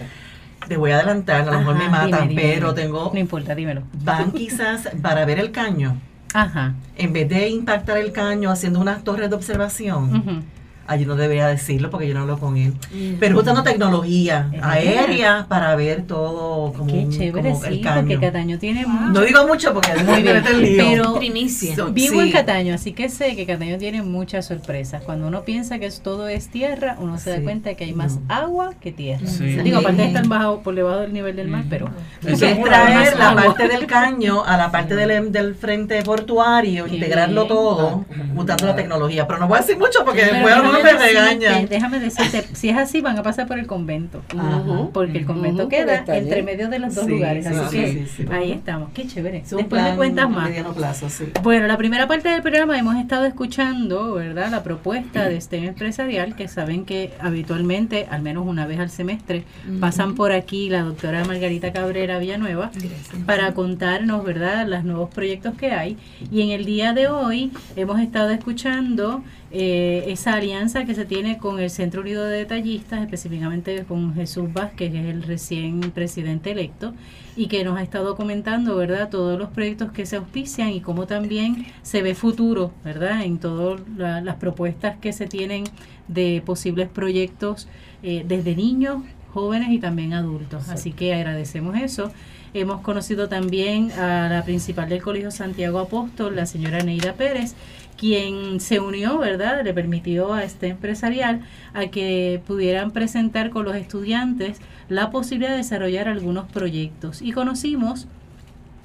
Te voy a adelantar, a lo mejor me matan, dime, dime, pero tengo... No importa, dímelo. Van quizás para ver el caño. Ajá. en vez de impactar el caño haciendo unas torres de observación, ujú. allí no debería decirlo porque yo no hablo con él, pero usando tecnología aérea para ver todo como, Qué chévere, como el caño. porque Cataño tiene mucho. No digo mucho porque Muy me [LAUGHS] bien, mete el lío. pero Primicia. So- vivo en. Cataño, así que sé que Cataño tiene muchas sorpresas. Cuando uno piensa que es- todo es tierra, uno se da cuenta que hay más No. agua que tierra. Sí. Digo, aparte de estar bajo, por debajo del nivel del mar, pero es es traer la agua. parte del caño a la parte del, del frente portuario, Qué integrarlo bien. todo, usando la tecnología. Pero no voy a decir mucho porque Pero después déjame me decirte- regaña. Déjame decirte, si es así, van a pasar por el convento. Ajá. Porque el convento queda entre medio de los dos Sí, lugares. sí, Así sí, que sí, sí. ahí estamos. Qué chévere. Después me cuentas a más. mediano plazo, sí. Bueno, la primera parte del programa hemos estado escuchando, ¿verdad? La propuesta de STEM empresarial, que saben que habitualmente, al menos una vez al semestre, pasan por aquí la doctora Margarita Cabrera Villanueva Gracias. para contarnos, ¿verdad?, los nuevos proyectos que hay. Y en el día de hoy hemos estado escuchando eh, esa alianza que se tiene con el Centro Unido de Detallistas, específicamente con Jesús Vázquez, que es el recién presidente electo, y que nos ha estado comentando, ¿verdad?, todos los proyectos que se auspician y cómo también se ve futuro, ¿verdad?, en todas la- las propuestas que se tienen de posibles proyectos eh, desde niños, jóvenes y también adultos. Así que agradecemos eso. Hemos conocido también a la principal del Colegio Santiago Apóstol, la señora Neida Pérez, quien se unió, ¿verdad? Le permitió a este empresarial a que pudieran presentar con los estudiantes la posibilidad de desarrollar algunos proyectos. Y conocimos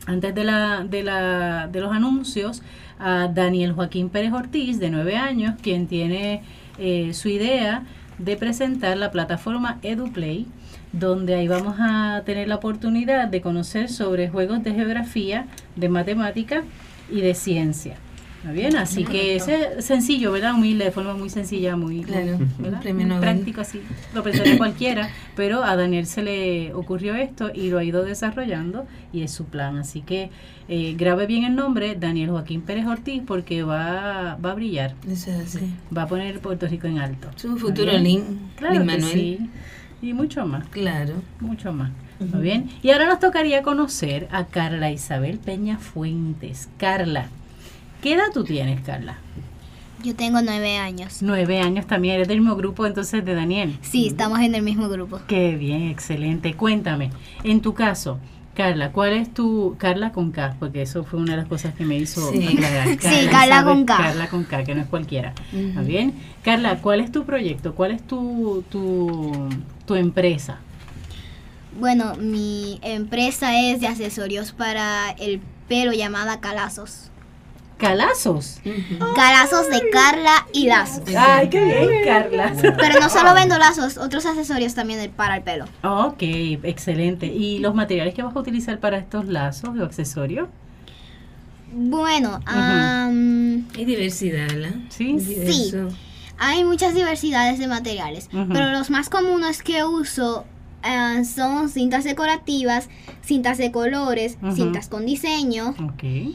antes de, la, de, la, de los anuncios a Daniel Joaquín Pérez Ortiz, de nueve años, quien tiene eh, su idea de presentar la plataforma EduPlay, donde ahí vamos a tener la oportunidad de conocer sobre juegos de geografía, de matemática y de ciencia. ¿Está bien? Así que es sencillo, ¿verdad? Humilde, de forma muy sencilla, muy Claro, Muy práctico, así lo pensaría [COUGHS] cualquiera, pero a Daniel se le ocurrió esto y lo ha ido desarrollando y es su plan. Así que eh, grabe bien el nombre, Daniel Joaquín Pérez Ortiz, porque va, va a brillar, Eso es así. va a poner Puerto Rico en alto. Es un futuro. Lin, Claro Lin que Manuel. sí. Y mucho más, Claro. mucho más. Muy bien. Y ahora nos tocaría conocer a Carla Isabel Peña Fuentes. Carla, ¿qué edad tú tienes, Carla? Yo tengo nueve años. Nueve años también, eres del mismo grupo entonces de Daniel. Sí, estamos en el mismo grupo. Qué bien, excelente. Cuéntame, en tu caso, Carla, ¿cuál es tu Carla con K? Porque eso fue una de las cosas que me hizo Sí. aclarar. [LAUGHS] Sí, Carla con K. Carla con K, que no es cualquiera. ¿Está bien? Carla, ¿cuál es tu proyecto? ¿Cuál es tu, tu, tu empresa? Bueno, mi empresa es de accesorios para el pelo llamada Calazos. Calazos. Calazos de Carla y lazos. Ay, qué bien, Carla. Pero no solo vendo lazos, otros accesorios también para el pelo. Ok, excelente. ¿Y los materiales que vas a utilizar para estos lazos o accesorios? Bueno, Hay diversidad, ¿verdad? Sí. Hay muchas diversidades de materiales, pero los más comunes que uso eh, son cintas decorativas, cintas de colores, cintas con diseño, Ok.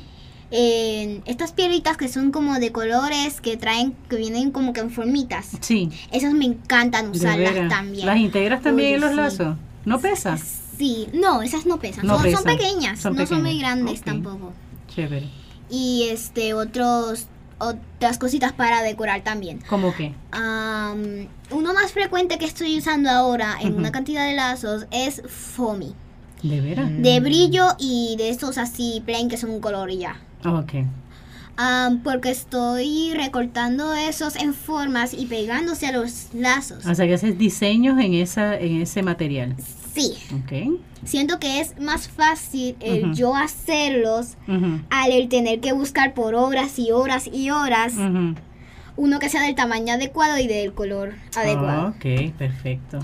Eh, estas piedritas que son como de colores que traen, que vienen como que en formitas. Sí. Esas me encantan usarlas también. ¿Las integras también Oye, en los sí. lazos? ¿No pesa? Sí, no, esas no pesan, No son, son pesan, pequeñas, son no son muy pequeñas. grandes Ok. tampoco. Chévere. Y este otros otras cositas para decorar también. ¿Cómo qué? Am, uno más frecuente que estoy usando ahora en Ujú. una cantidad de lazos es foamy, ¿De veras? de brillo y de estos así plain que son un color y ya. Ok. Am, porque estoy recortando esos en formas y pegándose a los lazos. O sea que haces diseños en esa en ese material. Sí, Ok. siento que es más fácil el Ujú. yo hacerlos Ujú, al el tener que buscar por horas y horas y horas ujú. uno que sea del tamaño adecuado y del color adecuado. Ah, ok, perfecto.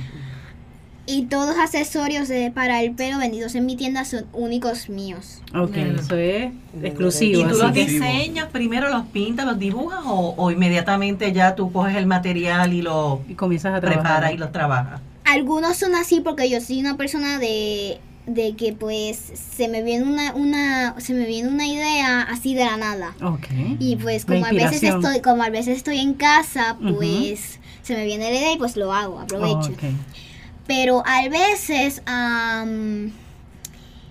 Y todos los accesorios de- para el pelo vendidos en mi tienda son únicos míos. Ok, eso es exclusivo. ¿Y tú así los que- diseñas, primero los pintas, los dibujas o, o inmediatamente ya tú coges el material y lo y comienzas a preparas y los trabajas? Algunos son así porque yo soy una persona de, de que pues se me viene una, una se me viene una idea así de la nada. Ok. Y pues como a veces estoy, como a veces estoy en casa, pues se me viene la idea y pues lo hago, aprovecho. Ok. Pero a veces am,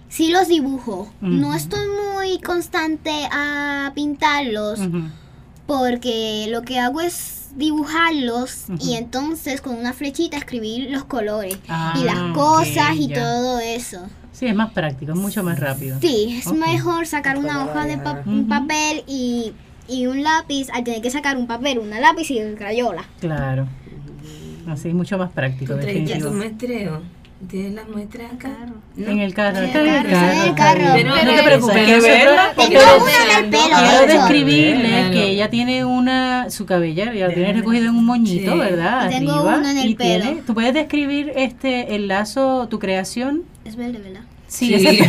sí los dibujo. No estoy muy constante a pintarlos porque lo que hago es dibujarlos y entonces con una flechita escribir los colores Ah, y las ok, cosas y ya. todo eso. Sí, es más práctico, es mucho más rápido. Sí, es mejor sacar una hoja de pa- un papel y, y un lápiz al tener que sacar un papel, una lápiz y el crayola. Claro. Así es mucho más práctico, ¿Tú trajiste tu definitivo. muestreo? ¿Tienes las muestras acá? ¿No? En el carro. Sí, está en el carro, carro. Pero- no te preocupes. hay que nosotros- verla, Tengo quiero- una en el pelo, Quiero de hecho. describirle Claro. que ella tiene una, su cabellera, ya lo tiene recogido en un moñito, Sí. ¿verdad? Y tengo Arriba. uno en el y tiene- pelo. ¿Tú puedes describir este el lazo, tu creación? Es verde, ¿verdad? Sí, Sí.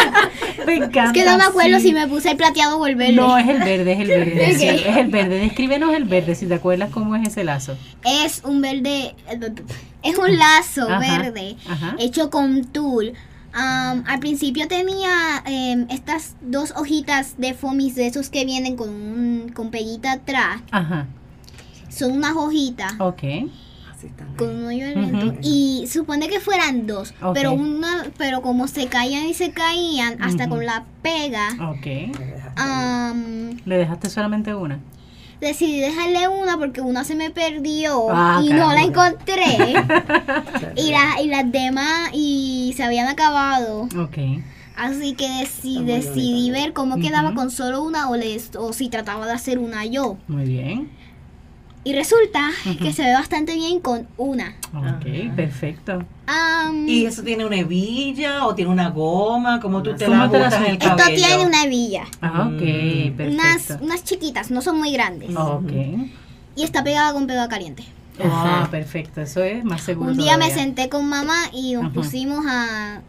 [LAUGHS] me encanta. Es que no me acuerdo sí. si me puse el plateado o el verde. No, es el verde, es el verde. [LAUGHS] Es el verde. Descríbenos el verde, si te acuerdas cómo es ese lazo. Es un verde, es un lazo Ajá, verde ajá. hecho con tul. Al principio tenía em, estas dos hojitas de fomis de esos que vienen con un con peguita atrás. Ajá, Son unas hojitas ok. Están. con un hoyo dentro. Ujú. Y supone que fueran dos, pero una, pero como se caían y se caían hasta con la pega, Ok. am, ¿Le dejaste solamente una? decidí dejarle una porque una se me perdió Ah, y no la encontré. [LAUGHS] y, la- y las demás y se habían acabado. Ok. Así que deci- decidí ver cómo quedaba con solo una o, les- o si trataba de hacer una yo. Muy bien. Y resulta que se ve bastante bien con una. Ok, perfecto. Am, ¿Y eso tiene una hebilla o tiene una goma? ¿Cómo tú te ¿Cómo la ajustas en el esto cabello? tiene una hebilla. Ah, ok, Mm. Unas, perfecto. unas chiquitas, no son muy grandes. Ok. Y está pegada con pega caliente. Ah, Ajá. perfecto, eso es más seguro. Un día me senté con mamá y nos Ajá. pusimos a,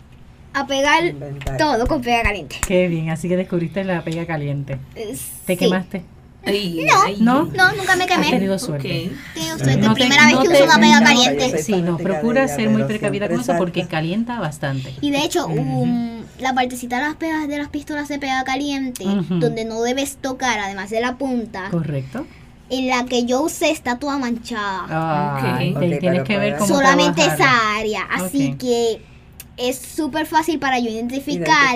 a pegar Inventar. todo con pega caliente. Qué bien, así que descubriste la pega caliente. Eh, ¿Te sí. quemaste? Ay, No, ay. ¿No? No, nunca me Has quemé. tenido suerte. Tiene usted, No la te- primera vez que te- uso una pega no, caliente. Sí, no, procura ser muy precavida con eso porque calienta bastante. Y de hecho, um, la partecita de las pegas de las pistolas de pega caliente, donde no debes tocar, además de la punta, ¿Correcto? en la que yo usé está toda manchada. Ay, Ok. te- Ok, tienes que ver cómo Solamente trabajarlo. esa área. Así que es súper fácil para yo identificar,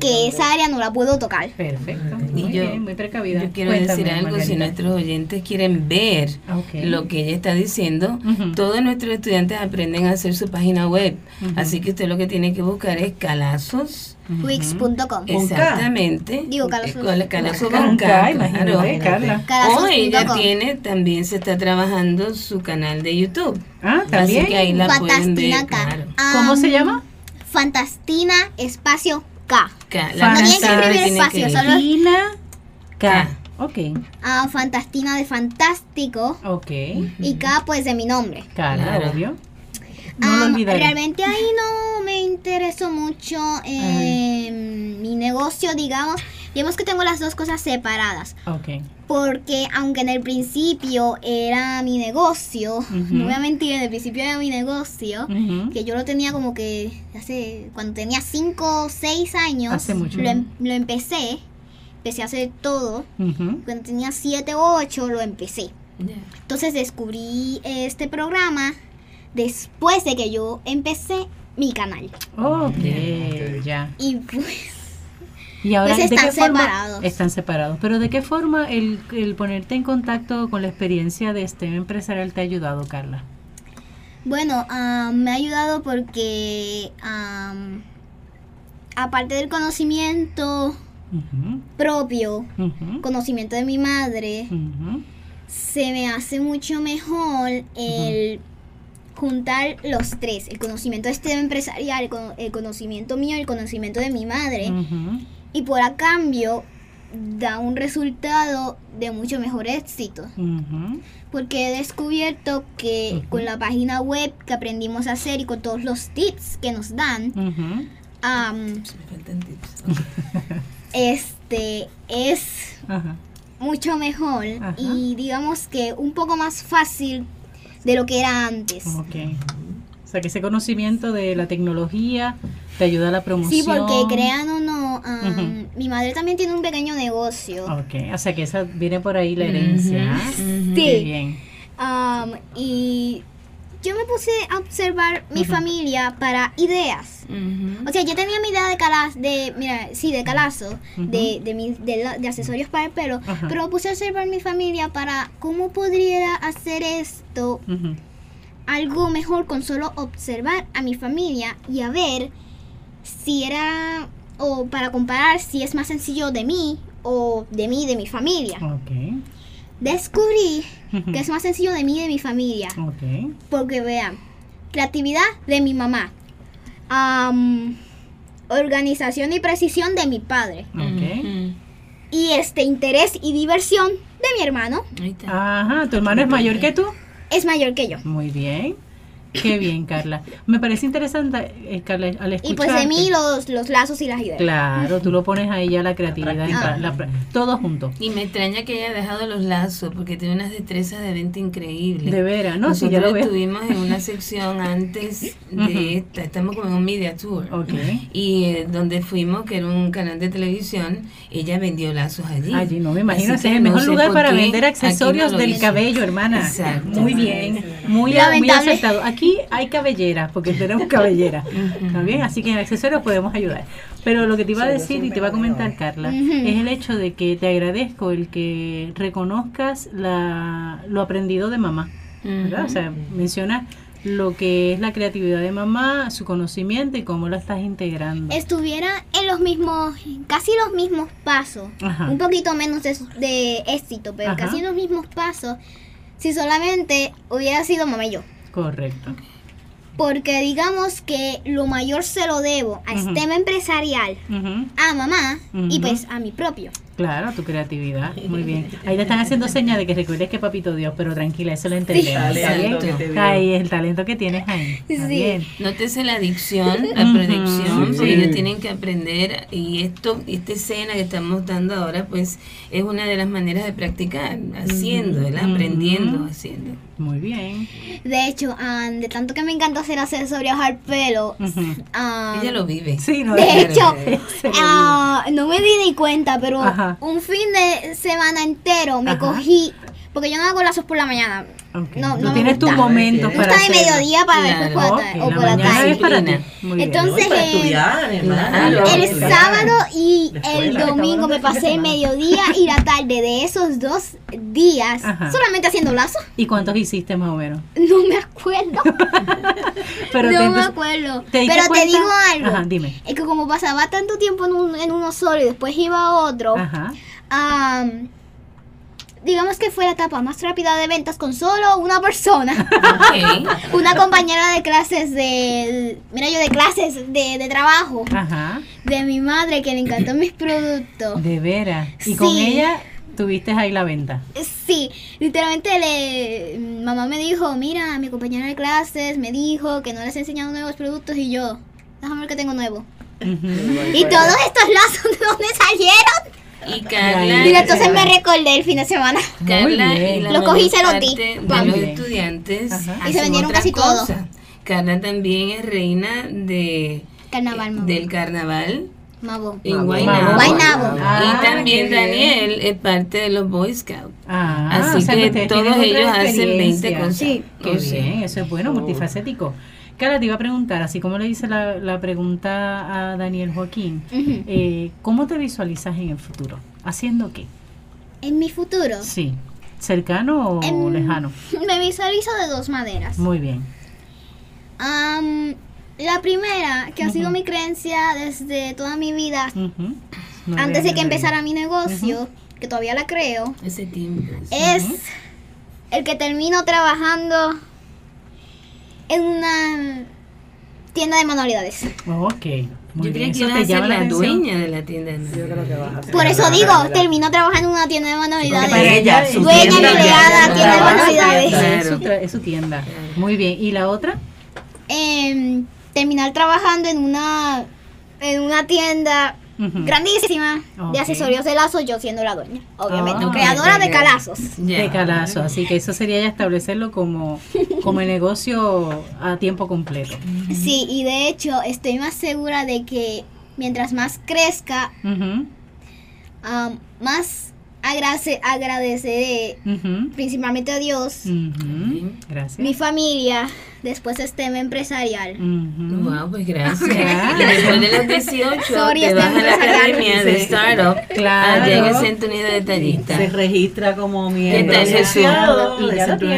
que esa área no la puedo tocar. Perfecto. Y Muy yo- bien, muy precavida. Yo quiero Cuéntame, decir algo, si nuestros oyentes quieren ver Ok. lo que ella está diciendo, todos nuestros estudiantes aprenden a hacer su página web. Así que usted lo que tiene que buscar es calazos. Wix.com. Exactamente. Digo, calazos. Eh, con- calazos Con K, imagínate, claro. Carla. O ella tiene, también se está trabajando su canal de YouTube. Ah, Así también. que ahí la pueden ver. Fantastina K. Claro. ¿Cómo se llama? Fantastina espacio K. K, No tienen que siempre escribir tiene espacio, solo- Tina K. Ok. Ah, Fantastina de Fantástico. Ok. Y K, pues de mi nombre. Carla, Claro. obvio. No lo Am, olvidaré. realmente ahí no me interesó mucho eh, mi negocio, digamos. Digamos que tengo las dos cosas separadas. Ok. Porque aunque en el principio era mi negocio, [LAUGHS] no voy a mentir, en el principio era mi negocio, que yo lo tenía como que hace, cuando tenía 5 o 6 años, Hace mucho. Lo, em- lo empecé, empecé a hacer todo. Cuando tenía 7 o 8 lo empecé. Entonces descubrí este programa después de que yo empecé mi canal. Ok, ya. Y pues Y ahora, Pues ¿de están forma? separados. Están separados. Pero ¿de qué forma el, el ponerte en contacto con la experiencia de STEM empresarial te ha ayudado, Carla? bueno, ah, me ha ayudado porque am, aparte del conocimiento propio, conocimiento de mi madre, se me hace mucho mejor el juntar los tres, el conocimiento de este empresarial, el, cono- el conocimiento mío, el conocimiento de mi madre, y por a cambio da un resultado de mucho mejor éxito. Porque he descubierto que con la página web que aprendimos a hacer y con todos los tips que nos dan, tips. [LAUGHS] este es mucho mejor y digamos que un poco más fácil de lo que era antes. Ok. O sea, que ese conocimiento de la tecnología te ayuda a la promoción. Sí, porque crean o no, am, Ujú. mi madre también tiene un pequeño negocio. Ok, o sea que esa viene por ahí la herencia. ¿ah? Sí. Qué bien. Am, y yo me puse a observar mi familia para ideas. O sea, yo tenía mi idea de calazo, de, mira, sí, de calazo, de, de, mi- de, de accesorios para el pelo, pero puse a observar mi familia para cómo podría hacer esto algo mejor con solo observar a mi familia y a ver si era, o para comparar si es más sencillo de mí o de mí de mi familia. Ok. Descubrí [LAUGHS] que es más sencillo de mí y de mi familia. Ok. Porque vean, creatividad de mi mamá, am, organización y precisión de mi padre Ok. Ujú. y este interés y diversión de mi hermano. Ajá, ¿tu hermano es mayor que tú? es mayor que yo. Muy bien. Qué bien, Carla. Me parece interesante, eh, Carla, al escuchar. Y pues de mí los, los lazos y las ideas. Claro, tú lo pones ahí ya la creatividad, pa- la pra- todo junto. Y me extraña que haya dejado los lazos porque tiene unas destrezas de venta increíbles. De veras, ¿no? Sí, Nosotros ya lo veo. estuvimos en una [LAUGHS] sección antes de esta, estamos como en un media tour. Ok. Y eh, donde fuimos, que era un canal de televisión, ella vendió lazos allí. Allí no me imagino, ese es el mejor lugar para vender no accesorios del hizo. cabello, hermana. Exacto. Muy bien, muy, muy acertado. Aquí hay cabelleras, porque tenemos cabellera. [LAUGHS] ¿Está bien? Así que en accesorios podemos ayudar. Pero lo que te iba a decir y te iba a comentar, Carla, Ujú. es el hecho de que te agradezco el que reconozcas la, lo aprendido de mamá. ¿verdad? O sea, menciona lo que es la creatividad de mamá, su conocimiento y cómo lo estás integrando. Estuviera en los mismos, casi los mismos pasos, Ajá. un poquito menos de, de éxito, pero Ajá. casi los mismos pasos, si solamente hubiera sido mamá y yo. Correcto. Porque digamos que lo mayor se lo debo a Ujú. STEM empresarial, Ujú. a mamá y pues a mi propio. Claro, tu creatividad. Muy bien. Ahí te están haciendo señas de que recuerdes que papito Dios, pero tranquila, eso lo entendemos. ¿Está bien? Talento que te dio. Ahí es el talento que tienes ahí. Está Sí. bien. Nótese la adicción, la Ujú. proyección, Sí. porque ellos tienen que aprender y esto, esta escena que estamos dando ahora, pues es una de las maneras de practicar, haciendo, ¿verdad? Aprendiendo, haciendo. Muy bien. De hecho, ah, de tanto que me encanta hacer accesorios al pelo, Ella lo vive. Sí, no, de hecho, [LAUGHS] ah, no me di ni cuenta, pero Ajá. Un fin de semana entero me Ajá. cogí, porque yo no hago lazos por la mañana. Ok. No, no me tienes tus momentos Me para gusta de mediodía para Claro. después por la tarde, o por la tarde. es para ti. Disciplina. Muy bien. Entonces, para eh, estudiar, hermano. Claro. El sábado y el domingo me pasé el mediodía y la tarde de esos dos días Ajá. solamente haciendo lazos. ¿Y cuántos hiciste más o menos? [LAUGHS] No me acuerdo. [LAUGHS] Pero no te- me acuerdo. ¿te diste Pero te digo algo. Ajá, dime. Es que como pasaba tanto tiempo en, un- en uno solo y después iba a otro, Ajá. am, digamos que fue la etapa más rápida de ventas con solo una persona. Ok. [LAUGHS] una compañera de clases de... Mira yo de clases de, de trabajo Ajá. de mi madre que le encantó mis productos. De veras. Y con ella tuviste ahí la venta. Sí, literalmente le, mamá me dijo, mira, mi compañera de clases me dijo que no les he enseñado nuevos productos y yo, déjame ver que tengo nuevo. Y todos estos lazos, ¿de dónde salieron? Y Carla, Y entonces me recordé el fin de semana. Carla y la Lo cogí y se lo di. de los Bien. estudiantes Ajá. Y se vendieron casi todo. Carla también es reina de Carnaval, del carnaval Mabo. en. Guaynabo. Guaynabo. Ah, y también. Daniel es parte de los Boy Scouts. Ah, Así o sea que todos ellos hacen 20 experiencia. cosas. Sí. Qué O sea, bien, eso es bueno, multifacético. Cara, te iba a preguntar, así como le hice la, la pregunta a Daniel Joaquín, eh, ¿cómo te visualizas en el futuro? ¿Haciendo qué? En mi futuro, Sí, ¿cercano o Em, lejano? [LAUGHS] me visualizo de dos maneras. Muy bien. Am, la primera, que ha sido mi creencia desde toda mi vida, antes de que empezara mi negocio, que todavía la creo, ese tiempo. es el que termino trabajando en una tienda de manualidades. Ok, muy Yo bien. que Eso ibas te a ser llama la la atención. dueña de la tienda. de Por eso digo, termino trabajando en una tienda de Para manualidades. ella, su Dueña, tienda ya- tienda de manualidades. Es su, tra- es su tienda. Muy bien. ¿Y la otra? Em, terminar trabajando en una en una tienda Grandísima. De accesorios de lazo, yo siendo la dueña, obviamente, creadora de calazos. De calazo. Así que eso sería ya establecerlo como, como el negocio a tiempo completo. Sí, y de hecho estoy más segura de que mientras más crezca, más agrace- agradeceré principalmente a Dios, mi familia, después este tema empresarial. Wow, pues gracias. [LAUGHS] Y después de los 18 Sorry, te estoy vas a la academia de startup Claro. allá en el Centro Unido de Detallistas. Se registra como miembro asociado lo centro.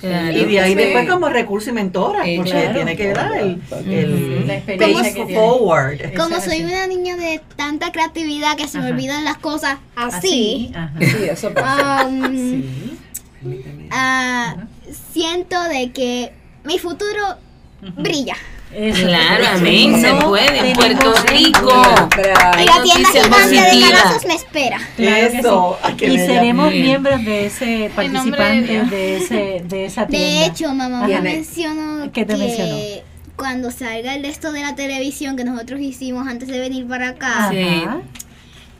Claro. Y de ahí Sí. después como recurso y mentora, Eh, porque claro. tiene que dar el, el La experiencia tiene. forward. Como es soy así. una niña de tanta creatividad que se me olvidan las cosas así, Ajá. Sí, eso pasa. am, [LAUGHS] Sí. ah, siento de que mi futuro brilla. Eso. Claro, amén, se No puede. Puerto Rico. Y la tienda gigante de calazos me espera. Claro que Eso, sí. Y seremos Bien. miembros de ese nombre de ese de esa tienda. De hecho, mamá me mencionó ¿Qué te que mencionó? cuando salga el de esto de la televisión que nosotros hicimos antes de venir para acá, Sí.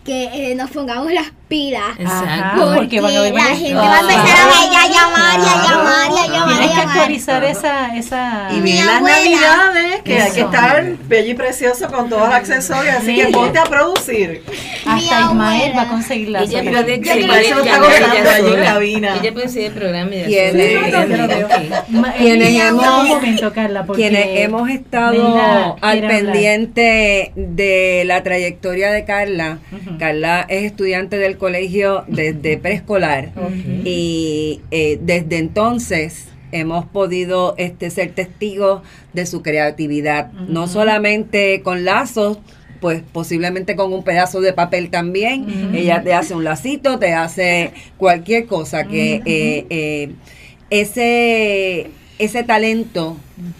Que eh, nos pongamos las pilas. Exacto. Porque, porque van a haber la gente va a empezar a, ver, y a llamar y a llamar y a llamar y Tienes que actualizar esa esa Y vienen las navidades, que hay que estar bello y precioso con todos los accesorios, así Sí. que ponte a producir. Hasta Ismael va a conseguir la Ella eso el programa. Ma- Quienes eh, hemos- un momento, Carla, porque quienes hemos estado al pendiente de la trayectoria de Carla. Carla es estudiante del colegio desde preescolar y eh, desde entonces hemos podido este, ser testigos de su creatividad, no solamente con lazos, pues posiblemente con un pedazo de papel también. Ella te hace un lacito, te hace cualquier cosa que eh, eh, ese ese talento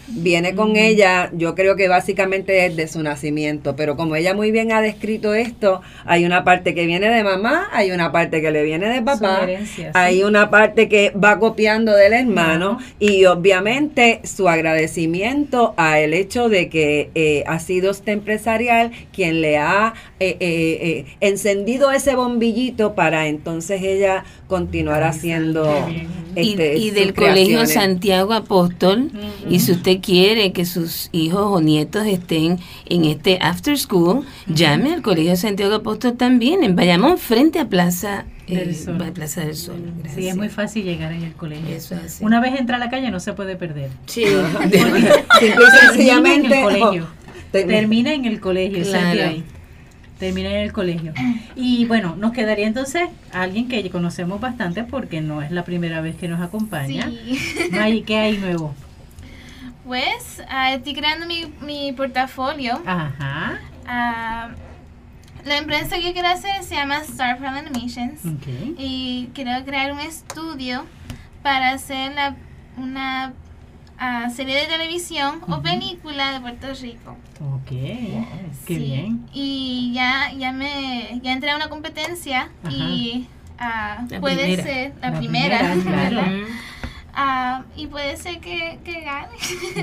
viene con ella, yo creo que básicamente desde su nacimiento, pero como ella muy bien ha descrito esto, hay una parte que viene de mamá, hay una parte que le viene de papá, Su herencia, sí. hay una parte que va copiando del hermano y obviamente su agradecimiento a el hecho de que eh, ha sido este empresarial quien le ha eh, eh, eh, encendido ese bombillito para entonces ella continuar haciendo Y, este, y sus del Colegio. Santiago Apóstol, y si usted quiere que sus hijos o nietos estén en este after school, llame al Colegio Santiago Apóstol también, en Bayamón, frente a Plaza, eh, Del Sol. Plaza del Sol. Sí, es muy fácil llegar en el colegio. Eso es así. Una vez entra a la calle no se puede perder. Sí. [LAUGHS] [LAUGHS] [LAUGHS] Sencillamente en el colegio. Termi- Termina en el colegio, Claro. ahí. Termina en el colegio. Y bueno, nos quedaría entonces alguien que conocemos bastante porque no es la primera vez que nos acompaña. Sí. May, ¿qué hay nuevo? Pues ah, estoy creando mi, mi portafolio. Ajá. Ah, la empresa que quiero hacer se llama Star Pearl Animations. Ok. Y quiero crear un estudio para hacer la- una ah, serie de televisión o película de Puerto Rico. Ok. Qué Sí, bien. Y ya, ya me ya entré a una competencia y La puede primera. ser la, La primera, primera, [LAUGHS] claro. Ah, y puede ser que, que gane.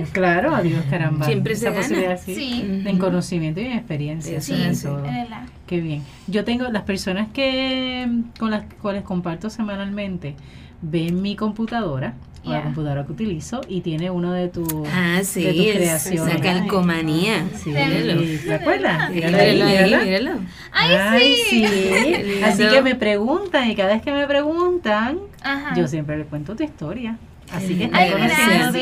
[LAUGHS] Claro, adiós, caramba. Siempre se posibilidad, sí. Sí. En conocimiento y en experiencia. Eso sobre todo. Verdad. Qué bien. Yo tengo las personas que con las cuales comparto semanalmente ven mi computadora, la Yeah. computadora que utilizo, y tiene uno de tus Ah, sí, de tus es creaciones. esa calcomanía. Sí, Míralo. ¿te acuerdas? Míralo ahí, Míralo. Ay, sí. lindo. Así que me preguntan y cada vez que me preguntan, Ajá. yo siempre le cuento tu historia. Así que Ay, gracias.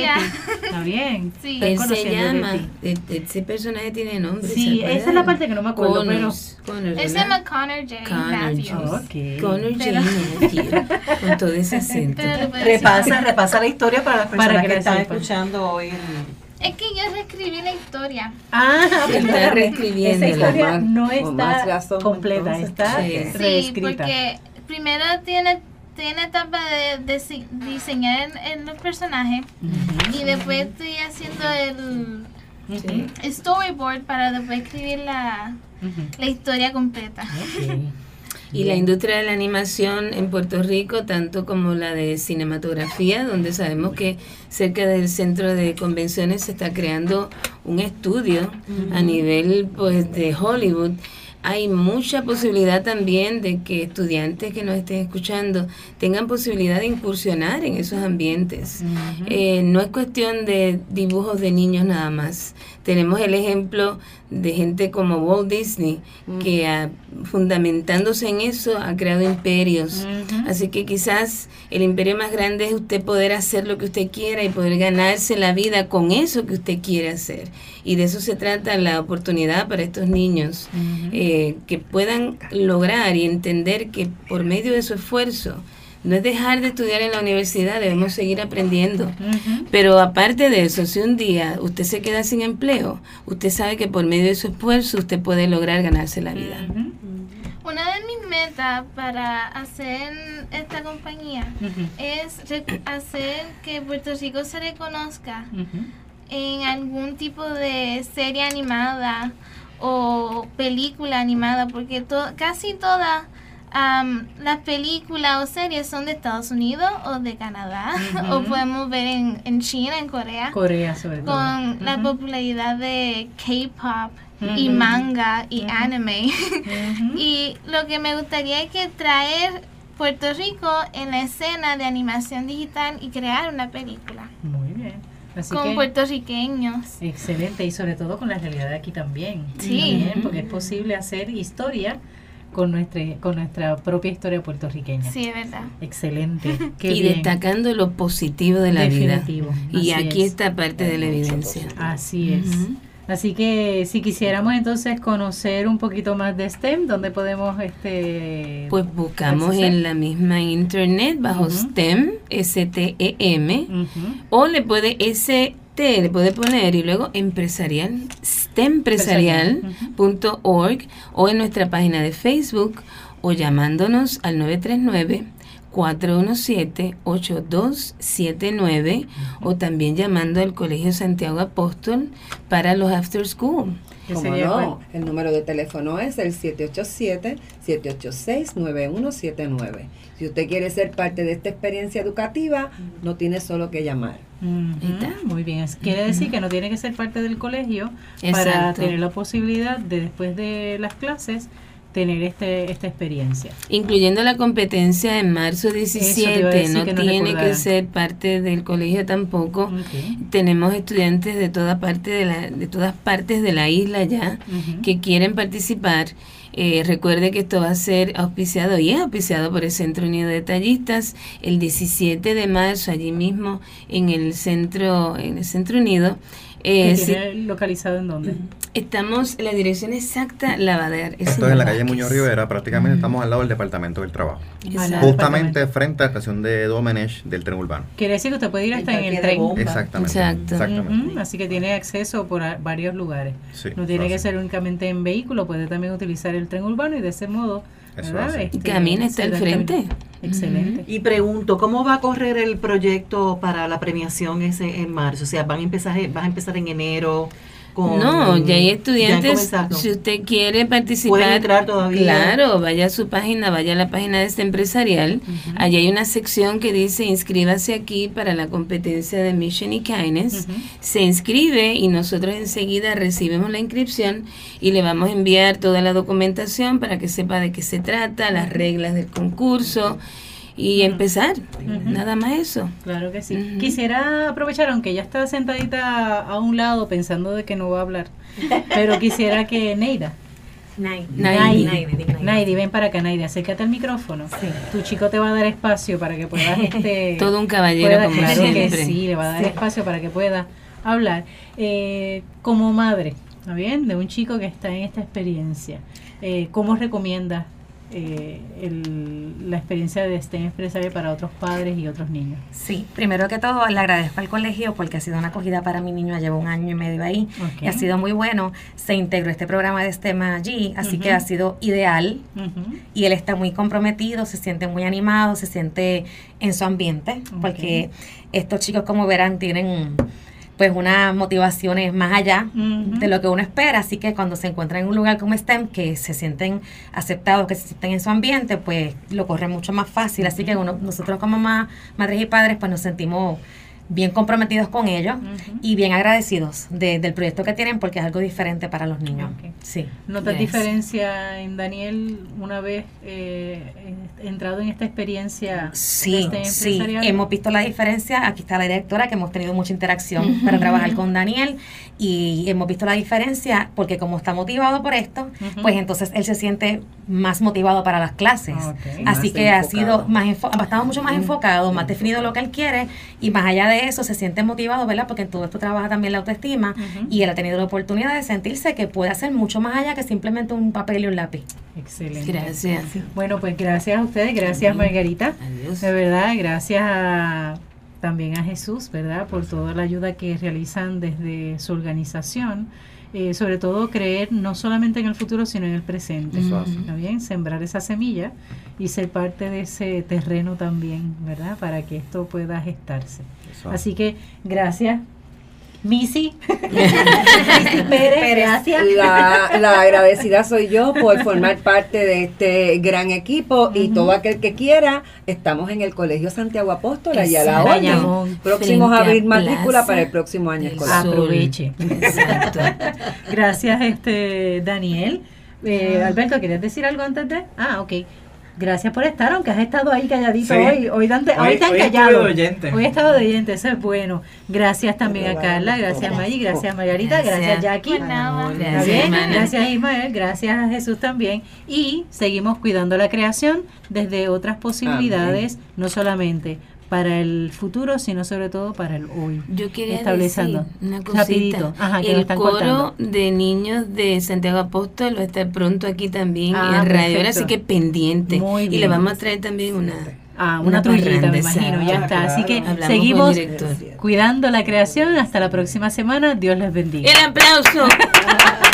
Está bien. Sí. Él se llama, ti. ese personaje tiene nombre. Sí, esa es la parte que no me acuerdo, Connors, Connors, Él se llama Connor J. Connor Matthews. Jones. Ok. Connor J. Pero- Matthews, con todo ese acento. Pero. Repasa, repasa la historia para las Para personas que que la están escuchando hoy. el- Es que yo reescribí la historia. Ah, Está reescribiendo Esa la historia más- no está razón, completa, entonces. está Sí. Sí, reescrita. porque primero tiene, tiene etapa de, diseñar en, en los personajes y después estoy haciendo el, Sí. el storyboard para después escribir la, historia completa. Y la industria de la animación en Puerto Rico, tanto como la de cinematografía, donde sabemos que cerca del centro de convenciones se está creando un estudio a nivel pues de Hollywood. Hay mucha posibilidad también de que estudiantes que nos estén escuchando tengan posibilidad de incursionar en esos ambientes. Eh, no es cuestión de dibujos de niños nada más. Tenemos el ejemplo de gente como Walt Disney, que ah, fundamentándose en eso ha creado imperios. Así que quizás el imperio más grande es usted poder hacer lo que usted quiera y poder ganarse la vida con eso que usted quiere hacer. Y de eso se trata la oportunidad para estos niños, eh, que puedan lograr y entender que por medio de su esfuerzo, no es dejar de estudiar en la universidad, debemos seguir aprendiendo. Pero aparte de eso, si un día usted se queda sin empleo, usted sabe que por medio de su esfuerzo usted puede lograr ganarse la vida. Una de mis metas para hacer esta compañía es hacer que Puerto Rico se reconozca en algún tipo de serie animada o película animada, porque to- casi todas am, las películas o series son de Estados Unidos o de Canadá, [LAUGHS] o podemos ver en, en China, en Corea, Corea sobre todo. con la popularidad de K-pop y manga y anime. [LAUGHS] Y lo que me gustaría es que traer Puerto Rico en la escena de animación digital y crear una película Muy bien. Así con que, puertorriqueños. excelente y sobre todo con la realidad de aquí también. Sí. También, porque es posible hacer historia con nuestra con nuestra propia historia puertorriqueña. Sí, es verdad. Excelente. [LAUGHS] Qué y bien. destacando lo positivo de la vida. Y Así aquí es. está parte de la evidencia. Así es. Así que si quisiéramos entonces conocer un poquito más de STEM, ¿dónde podemos este Pues buscamos acceder? en la misma internet bajo. STEM, S-T-E-M, Ujú. o le puede Le puede poner y luego empresarial, stempresarial.org o en nuestra página de Facebook o llamándonos al 939 417-8279 o también llamando al Colegio Santiago Apóstol para los after school. ¿Qué Como sería no, el número de teléfono es el 787-786-9179. Si usted quiere ser parte de esta experiencia educativa, no tiene solo que llamar. Está. Muy bien, quiere decir que no tiene que ser parte del colegio para tener la posibilidad de después de las clases tener este esta experiencia. Incluyendo la competencia en marzo Eso te iba a 17, decir no que tiene que ser parte del colegio tampoco. Tenemos estudiantes de toda parte de la, de todas partes de la isla ya que quieren participar. Eh, recuerde que esto va a ser auspiciado y es auspiciado por el Centro Unido de Tallistas el 17 de marzo allí mismo en el centro en el Centro Unido. ¿Que Eh, sí, tiene localizado en dónde? estamos en la dirección exacta la va a dar. el Esto señor es en la calle. Muñoz Rivera, prácticamente estamos al lado del Departamento del Trabajo. Exacto. Justamente frente a la estación de Domenech del tren urbano. Quiere decir que usted puede ir hasta El en el tren. bomba. Exactamente. Exacto. Exactamente. Ujú, Así que tiene acceso por a- varios lugares. Sí, no tiene que ser únicamente en vehículo, puede también utilizar el tren urbano y de ese modo, Eso camina está al frente. Excelente. Y pregunto, ¿cómo va a correr el proyecto para la premiación ese en marzo? O sea, van a empezar, vas a empezar en enero. Con- No, ya hay estudiantes. Si usted quiere participar, Pueden entrar todavía. Claro, vaya a su página, vaya a la página de este empresarial. Allí hay una sección que dice inscríbase aquí para la competencia de Mission y Kindness. Se inscribe y nosotros enseguida recibimos la inscripción y le vamos a enviar toda la documentación para que sepa de qué se trata, las reglas del concurso y empezar. Nada más eso. Claro que sí. Quisiera aprovechar, aunque ella está sentadita a un lado pensando de que no va a hablar, pero quisiera que Neida, Naidi. Ven para acá, Naidi, acércate al micrófono. Tu chico te va a dar espacio para que puedas [LAUGHS] este Todo un caballero pueda- como claro que siempre. sí, le va a dar espacio para que pueda hablar. Eh, como madre, ¿está bien? De un chico que está en esta experiencia, eh, ¿cómo recomiendas eh, el- la experiencia de STEM empresarial para otros padres y otros niños? Sí, primero que todo le agradezco al colegio porque ha sido una acogida para mi niño, llevo un año y medio ahí y ha sido muy bueno. Se integró este programa de STEM allí, así que ha sido ideal y él está muy comprometido, se siente muy animado, se siente en su ambiente, porque estos chicos como verán tienen pues unas motivaciones más allá de lo que uno espera, así que cuando se encuentran en un lugar como STEM, que se sienten aceptados, que se sienten en su ambiente, pues lo corren mucho más fácil, así que uno, nosotros como ma- madres y padres pues nos sentimos bien comprometidos con ellos Ujú. y bien agradecidos de- del proyecto que tienen porque es algo diferente para los niños. Ok. Sí. ¿Notas Gracias. diferencia en Daniel una vez eh, en- entrado en esta experiencia Sí, este sí, hemos visto la diferencia. Aquí está la directora, que hemos tenido mucha interacción para trabajar con Daniel y hemos visto la diferencia porque como está motivado por esto, Ujú. pues entonces él se siente más motivado para las clases. Ok. Así Más que ha enfocado. sido más enfo- ha estado mucho más enfocado, más definido lo que él quiere y más allá de eso se siente motivado, ¿verdad? Porque en todo esto trabaja también la autoestima y él ha tenido la oportunidad de sentirse que puede hacer mucho más allá que simplemente un papel y un lápiz. Excelente. Gracias. Bueno, pues gracias a ustedes, gracias Margarita. Adiós. De verdad, gracias a- también a Jesús, ¿verdad? Por toda la ayuda que realizan desde su organización. Eh, sobre todo creer no solamente en el futuro, sino en el presente. Eso hace. ¿Está bien? Sembrar esa semilla y ser parte de ese terreno también, ¿verdad? Para que esto pueda gestarse. Eso Así que gracias, Missy. [LAUGHS] Missy Pérez, gracias. La, la agradecida soy yo por formar parte de este gran equipo y todo aquel que quiera, estamos en el Colegio Santiago Apóstol y a la orden. Próximos a abrir matrícula para el próximo año escolar. Aproveche. Exacto. Gracias, este Daniel. Eh, Alberto, ¿querías decir algo antes de? Ah, ok. Gracias por estar, aunque has estado ahí calladito Sí. hoy. Hoy, Dante, hoy, Hoy- te han hoy callado. de. Hoy he estado de oyente, eso es bueno. Gracias también a Carla, gracias Maggie, gracias Margarita, gracias, Gracias. Jackie. Por nada. ¿Está Gracias, bien? hermana. Gracias Ismael, gracias a Jesús también. Y seguimos cuidando la creación desde otras posibilidades, no solamente para el futuro, sino sobre todo para el hoy. Yo quería Estableciendo. decir una cosita. Rapidito. Ajá, que nos el están coro cortando. de niños de Santiago Apóstol va a estar pronto aquí también Ah, en Radio así que pendiente. Muy Y le vamos a traer también una, Ah, una, trullita, me imagino, ya está. Así que Hablamos seguimos cuidando la creación. Hasta la próxima semana. Dios les bendiga. El aplauso. [LAUGHS]